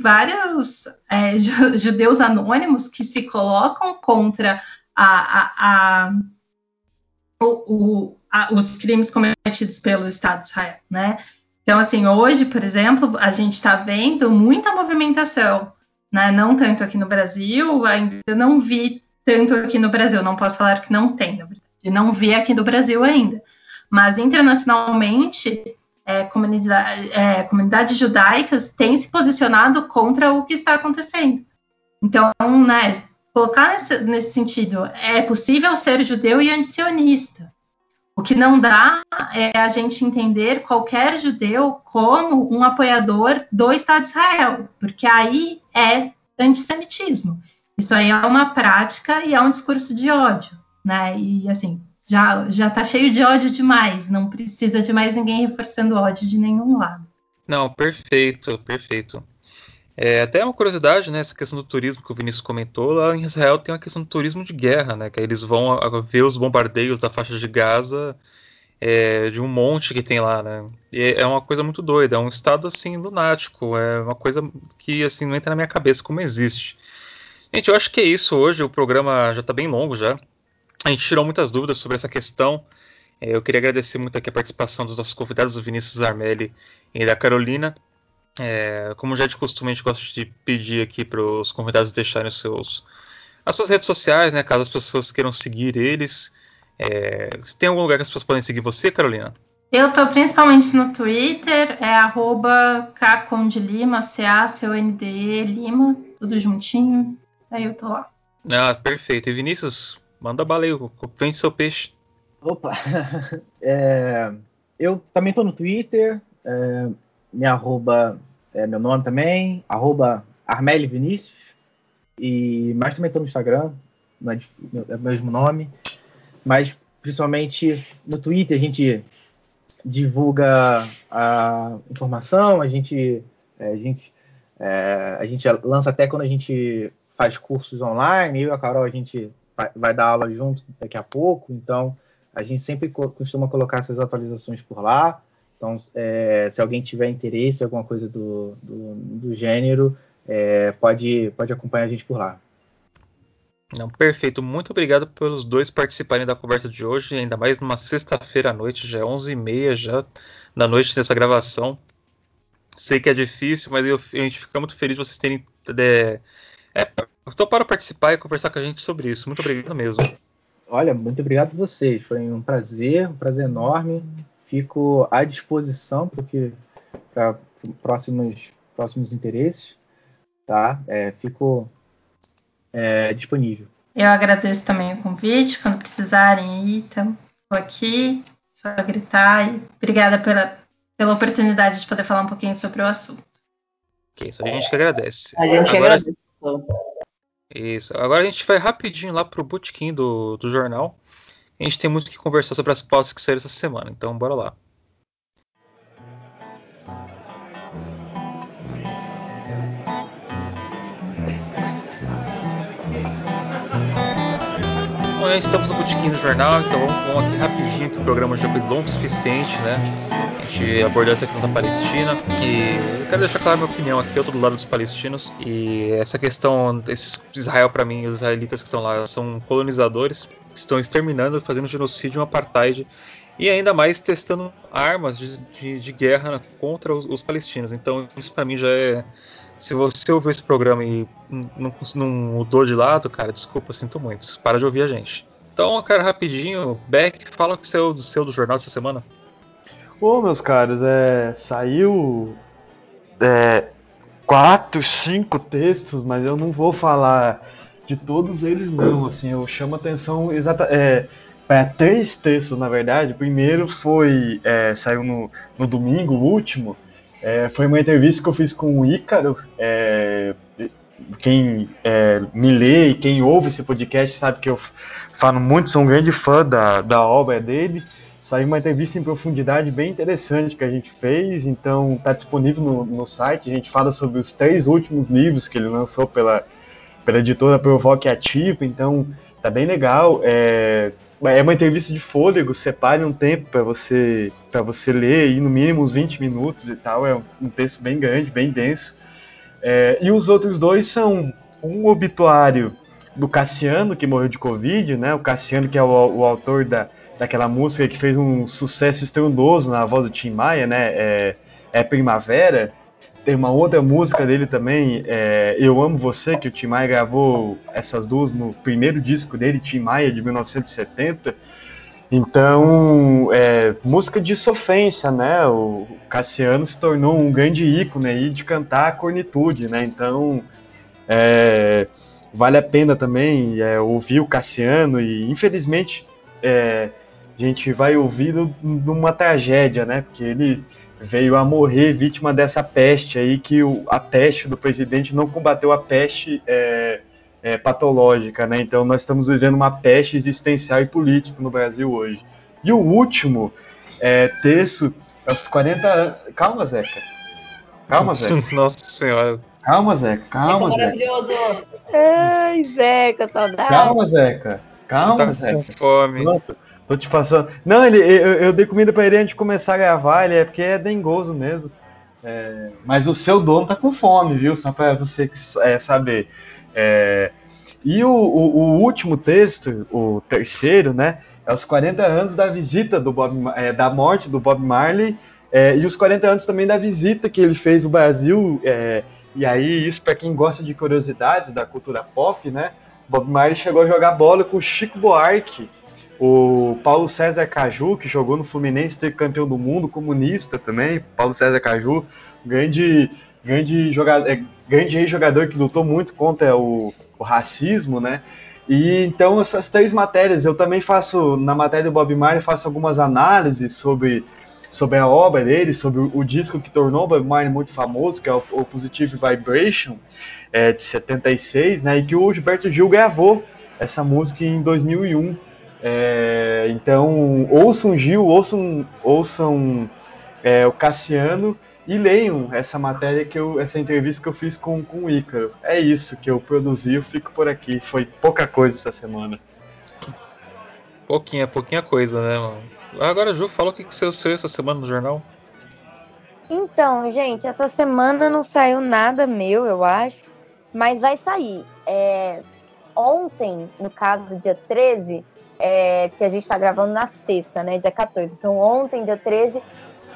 vários é, <laughs> judeus anônimos que se colocam contra a, a, a, o, o, os crimes cometidos pelo Estado de Israel, né? Então, assim, hoje, por exemplo, a gente está vendo muita movimentação, né? Não tanto aqui no Brasil, ainda não vi tanto aqui no Brasil, não posso falar que não tem, não vi aqui no Brasil ainda mas internacionalmente, é, comunidade, é, comunidades judaicas têm se posicionado contra o que está acontecendo. Então, né, colocar nesse, nesse sentido, é possível ser judeu e antisionista. O que não dá é a gente entender qualquer judeu como um apoiador do Estado de Israel, porque aí é antissemitismo. Isso aí é uma prática e é um discurso de ódio, né? E assim, já já tá cheio de ódio demais, não precisa de mais ninguém reforçando ódio de nenhum lado.
Não, perfeito, perfeito. É, até uma curiosidade, né, essa questão do turismo que o Vinícius comentou, lá em Israel tem uma questão do turismo de guerra, né, que eles vão ver os bombardeios da faixa de Gaza é, de um monte que tem lá, né, e é uma coisa muito doida, é um estado, assim, lunático, é uma coisa que, assim, não entra na minha cabeça como existe. Gente, eu acho que é isso hoje, o programa já está bem longo já, a gente tirou muitas dúvidas sobre essa questão. É, eu queria agradecer muito aqui a participação dos nossos convidados, o Vinícius Armelli e da Carolina. É, como já é de costume, a gente gosta de pedir aqui para os convidados deixarem os seus, as suas redes sociais, né, caso as pessoas queiram seguir eles. É, tem algum lugar que as pessoas podem seguir você, Carolina?
Eu estou principalmente no Twitter, é arroba Lima, C-A-C-O-N-D-E Lima, tudo juntinho. Aí eu tô lá.
Ah, perfeito. E Vinícius, Manda bala aí, vende seu peixe.
Opa! <laughs> É, eu também tô no Twitter, é, arroba é meu nome também, arroba Vinícius, e, mas também tô no Instagram, é o mesmo nome, mas principalmente no Twitter a gente divulga a informação, a gente, é, a gente, é, a gente lança até quando a gente faz cursos online, eu e a Carol a gente vai, dar aula junto daqui a pouco, então a gente sempre co costuma colocar essas atualizações por lá. Então, é, se alguém tiver interesse em alguma coisa do, do, do gênero, é, pode, pode acompanhar a gente por lá.
Não, perfeito. Muito obrigado pelos dois participarem da conversa de hoje, ainda mais numa sexta-feira à noite, já é 11h30 já da noite nessa gravação. Sei que é difícil, mas eu, a gente fica muito feliz de vocês terem é, Estou para participar e conversar com a gente sobre isso. Muito obrigado mesmo.
Olha, muito obrigado a vocês. Foi um prazer, um prazer enorme. Fico à disposição porque para próximos próximos interesses, tá? É, fico é, disponível.
Eu agradeço também o convite. Quando precisarem aí, estou aqui. Só gritar. E obrigada pela, pela oportunidade de poder falar um pouquinho sobre o assunto.
Ok, isso a gente que agradece.
A gente Agora, agradece.
Isso. Agora a gente vai rapidinho lá pro botequim do, do jornal. A gente tem muito que conversar sobre as pautas que saíram essa semana, então bora lá. Bom, amanhã estamos no Botequim do Jornal, então vamos, vamos aqui rapidinho, que o programa já foi longo o suficiente, né? A gente abordar essa questão da Palestina. E eu quero deixar clara minha opinião aqui, eu tô do lado dos palestinos. E essa questão, esse Israel para mim, os israelitas que estão lá, são colonizadores, estão exterminando, fazendo genocídio, um apartheid e ainda mais testando armas de, de, de guerra contra os, os, palestinos. Então isso para mim já é. Se você ouviu esse programa e não, não mudou de lado, cara, desculpa, sinto muito. Para de ouvir a gente. Então, cara, rapidinho, Beck, fala o que saiu do seu do jornal essa semana.
Ô, meus caros, é, saiu é, quatro, cinco textos, mas eu não vou falar de todos eles não. Assim, eu chamo atenção exata, é, para três textos, na verdade. O primeiro foi é, saiu no, no domingo, o último. É, foi uma entrevista que eu fiz com o Ícaro. É, quem é, me lê e quem ouve esse podcast sabe que eu falo muito, sou um grande fã da, da obra dele. Saiu uma entrevista em profundidade bem interessante que a gente fez, então está disponível no, no site. A gente fala sobre os três últimos livros que ele lançou pela, pela editora Provoque Ativo, então tá bem legal. É, é uma entrevista de fôlego, separe um tempo para você para você ler, aí no mínimo uns 20 minutos e tal. É um texto bem grande, bem denso. É, e os outros dois são um obituário do Cassiano, que morreu de Covid, né? O Cassiano, que é o, o autor da, daquela música que fez um sucesso estrondoso na voz do Tim Maia, né? É, é Primavera. Tem uma outra música dele também, é, Eu Amo Você, que o Tim Maia gravou essas duas no primeiro disco dele, Tim Maia, de 1970. Então, é, música de sofrência, né? O Cassiano se tornou um grande ícone aí de cantar a cornitude, né? Então, é, vale a pena também é, ouvir o Cassiano e, infelizmente, é, a gente vai ouvir numa tragédia, né? Porque ele veio a morrer vítima dessa peste aí, que o, a peste do presidente não combateu a peste é, é, patológica, né? Então nós estamos vivendo uma peste existencial e política no Brasil hoje. E o último é, terço, aos 40 anos. Calma, Zeca. Calma, Zeca. <laughs>
Nossa Senhora.
Calma, Zeca. Calma, Zeca.
Maravilhoso.
Ai, Zeca, saudade.
Calma, Zeca. Calma,
tá
Zeca.
com fome.
Pronto. Tô te passando. Não, ele, eu, eu dei comida pra ele antes de começar a gravar, ele é porque é dengoso mesmo. É, mas o seu dono tá com fome, viu? Só pra você é, saber. É, e o, o, o, último texto, o terceiro, né? É os 40 anos da visita do Bob, é, da morte do Bob Marley é, e os 40 anos também da visita que ele fez no Brasil. É, e aí, isso para quem gosta de curiosidades da cultura pop, né? Bob Marley chegou a jogar bola com o Chico Buarque o Paulo César Caju, que jogou no Fluminense, teve campeão do mundo, comunista também. Paulo César Caju, grande, grande jogador, é, grande jogador que lutou muito contra o, o, racismo, né? E então essas três matérias, eu também faço na matéria do Bob Marley faço algumas análises sobre sobre a obra dele, sobre o, disco que tornou o Bob Marley muito famoso, que é o, o Positive Vibration, é, de 76, né? E que o Gilberto Gil gravou essa música em 2001. É, então, ouçam Gil, ouçam, ouçam é, o Cassiano e leiam essa matéria que eu, essa entrevista que eu fiz com, com o Ícaro. É isso que eu produzi, eu fico por aqui. Foi pouca coisa essa semana.
Pouquinha, pouquinha coisa, né, mano? Agora, Ju, fala o que, que você saiu essa semana no jornal.
Então, gente, essa semana não saiu nada meu, eu acho, mas vai sair. É, ontem, no caso, dia 13, é, que a gente está gravando na sexta, né, dia 14. Então, ontem, dia 13,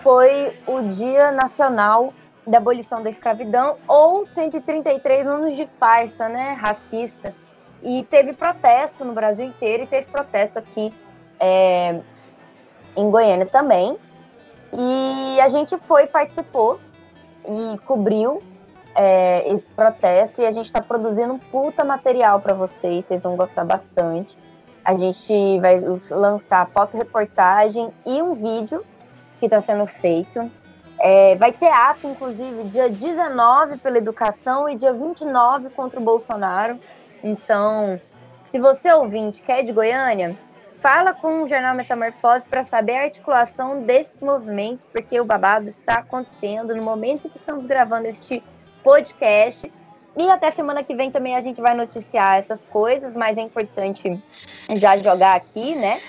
foi o Dia Nacional da Abolição da Escravidão, ou 133 anos de farsa, né, racista. E teve protesto no Brasil inteiro e teve protesto aqui é, em Goiânia também. E a gente foi, participou e cobriu é, esse protesto e a gente está produzindo um puta material para vocês, vocês vão gostar bastante. A gente vai lançar foto-reportagem e um vídeo que está sendo feito. É, vai ter ato, inclusive, dia 19 pela educação e dia 29 contra o Bolsonaro. Então, se você ouvinte quer é de Goiânia, fala com o Jornal Metamorfose para saber a articulação desses movimentos, porque o babado está acontecendo no momento que estamos gravando este podcast. E até semana que vem também a gente vai noticiar essas coisas, mas é importante já jogar aqui, né?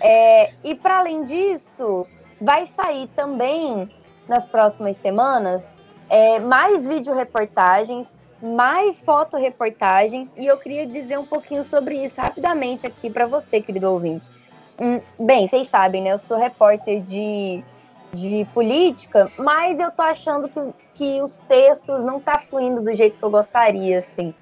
É, e para além disso, vai sair também nas próximas semanas é, mais vídeo reportagens, mais fotoreportagens, e eu queria dizer um pouquinho sobre isso rapidamente aqui para você, querido ouvinte. Hum, bem, vocês sabem, né? Eu sou repórter de, de política, mas eu tô achando que, que os textos não tá fluindo do jeito que eu gostaria, assim.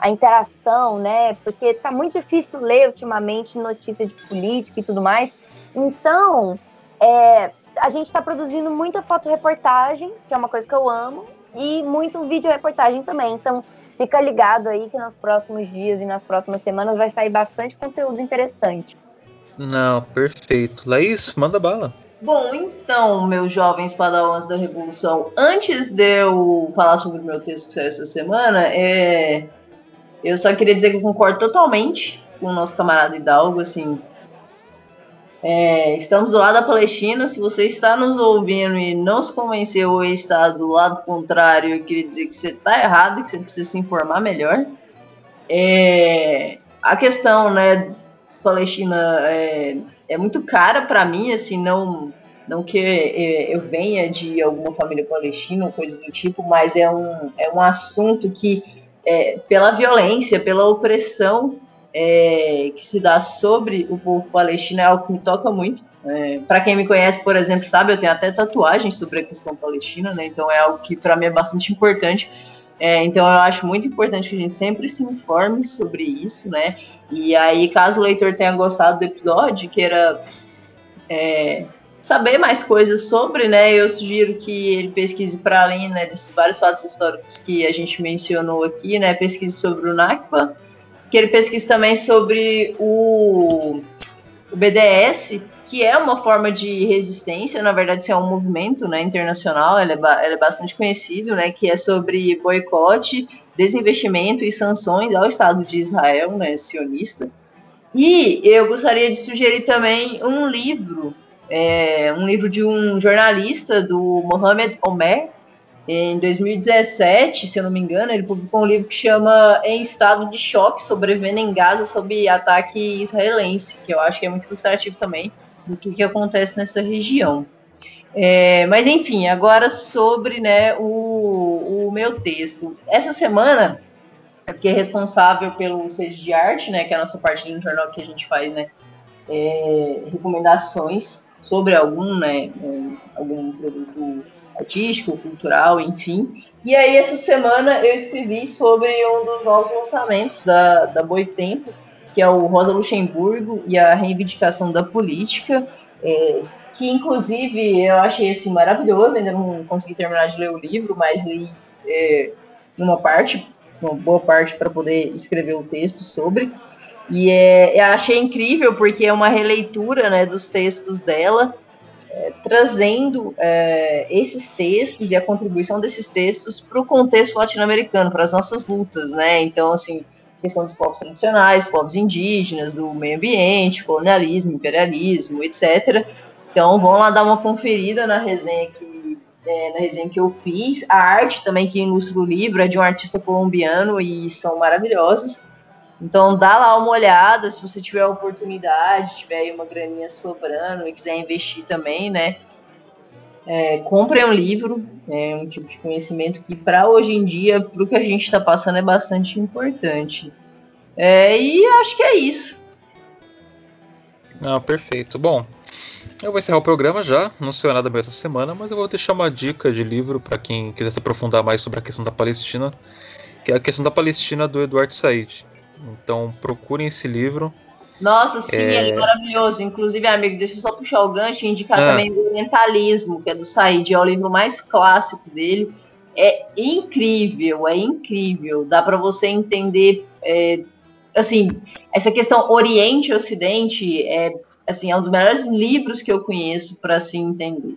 A interação, né? Porque tá muito difícil ler ultimamente notícias de política e tudo mais. Então, é, a gente está produzindo muita fotoreportagem, que é uma coisa que eu amo, e muito vídeo reportagem também. Então, fica ligado aí que nos próximos dias e nas próximas semanas vai sair bastante conteúdo interessante.
Não, perfeito. Laís, manda bala.
Bom, então, meus jovens padawans da Revolução, antes de eu falar sobre o meu texto que saiu essa semana, é... eu só queria dizer que eu concordo totalmente com o nosso camarada Hidalgo, assim, é, estamos do lado da Palestina. Se você está nos ouvindo e não se convenceu e está do lado contrário, eu queria dizer que você está errado e que você precisa se informar melhor. É, a questão, né, Palestina é, é muito cara para mim, assim, não não que é, eu venha de alguma família palestina ou coisa do tipo, mas é um, é um assunto que, é, pela violência, pela opressão é, que se dá sobre o povo palestino é algo que me toca muito. É, para quem me conhece, por exemplo, sabe, eu tenho até tatuagens sobre a questão palestina, né? Então é algo que para mim é bastante importante. É, então eu acho muito importante que a gente sempre se informe sobre isso, né? E aí, caso o leitor tenha gostado do episódio, queira é, saber mais coisas sobre, né? Eu sugiro que ele pesquise para além né, desses vários fatos históricos que a gente mencionou aqui, né? Pesquise sobre o Nakba que ele pesquisa também sobre o, o BDS, que é uma forma de resistência, na verdade isso é um movimento né, internacional, ele é, ele é bastante conhecido, né, que é sobre boicote, desinvestimento e sanções ao Estado de Israel, né, sionista. E eu gostaria de sugerir também um livro, é, um livro de um jornalista, do Mohamed Omer, em 2017, se eu não me engano, ele publicou um livro que chama Em Estado de Choque, sobrevivendo em Gaza sob ataque israelense, que eu acho que é muito ilustrativo também do que, que acontece nessa região. É, mas enfim, agora sobre né, o, o, meu texto. Essa semana eu fiquei responsável pelo Seja de Arte, né, que é a nossa parte do jornal que a gente faz né, é, recomendações sobre algum, né, algum produto artístico, cultural, enfim. E aí, essa semana, eu escrevi sobre um dos novos lançamentos da, da Boitempo, que é o Rosa Luxemburgo e a Reivindicação da Política, é, que inclusive eu achei assim, maravilhoso, ainda não consegui terminar de ler o livro, mas li é, uma parte, uma boa parte para poder escrever o texto sobre. E é, eu achei incrível porque é uma releitura né, dos textos dela, é, trazendo é, esses textos e a contribuição desses textos para o contexto latino-americano, para as nossas lutas, né? Então, assim, questão dos povos tradicionais, povos indígenas, do meio ambiente, colonialismo, imperialismo, etc. Então, vão lá dar uma conferida na resenha que é, na resenha que eu fiz. A arte também que ilustra o livro é de um artista colombiano e são maravilhosas. Então dá lá uma olhada, se você tiver a oportunidade, tiver aí uma graninha sobrando e quiser investir também, né? É, compre um livro, é um tipo de conhecimento que para hoje em dia, para o que a gente está passando, é bastante importante. É, e acho que é isso.
Não, perfeito. Bom, eu vou encerrar o programa já, não sei nada mais essa semana, mas eu vou deixar uma dica de livro para quem quiser se aprofundar mais sobre a questão da Palestina, que é a questão da Palestina do Eduardo Said. Então procurem esse livro.
Nossa, sim, é... ele é maravilhoso. Inclusive, amigo, deixa eu só puxar o gancho e indicar ah. também o Orientalismo, que é do Said, é o livro mais clássico dele. É incrível, é incrível. Dá para você entender, é, assim, essa questão Oriente e Ocidente é, assim, é um dos melhores livros que eu conheço para se entender.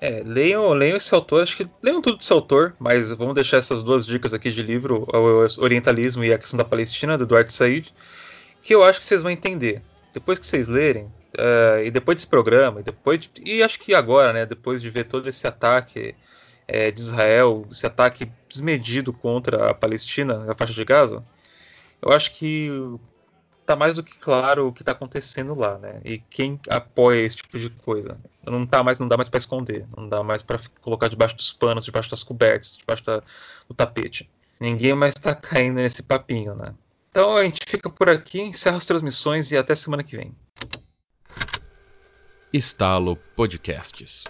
É, leiam, leiam esse autor, acho que leiam tudo desse autor, mas vamos deixar essas duas dicas aqui de livro, o Orientalismo e a questão da Palestina, do Eduardo Said, que eu acho que vocês vão entender. Depois que vocês lerem, uh, e depois desse programa, e depois de, e acho que agora, né, depois de ver todo esse ataque é, de Israel, esse ataque desmedido contra a Palestina, a faixa de Gaza, eu acho que tá mais do que claro o que está acontecendo lá, né? E quem apoia esse tipo de coisa. Não tá mais, não dá mais para esconder, não dá mais para colocar debaixo dos panos, debaixo das cobertas, debaixo da, do tapete. Ninguém mais está <laughs> caindo nesse papinho, né? Então a gente fica por aqui, encerra as transmissões e até semana que vem.
Estalo Podcasts.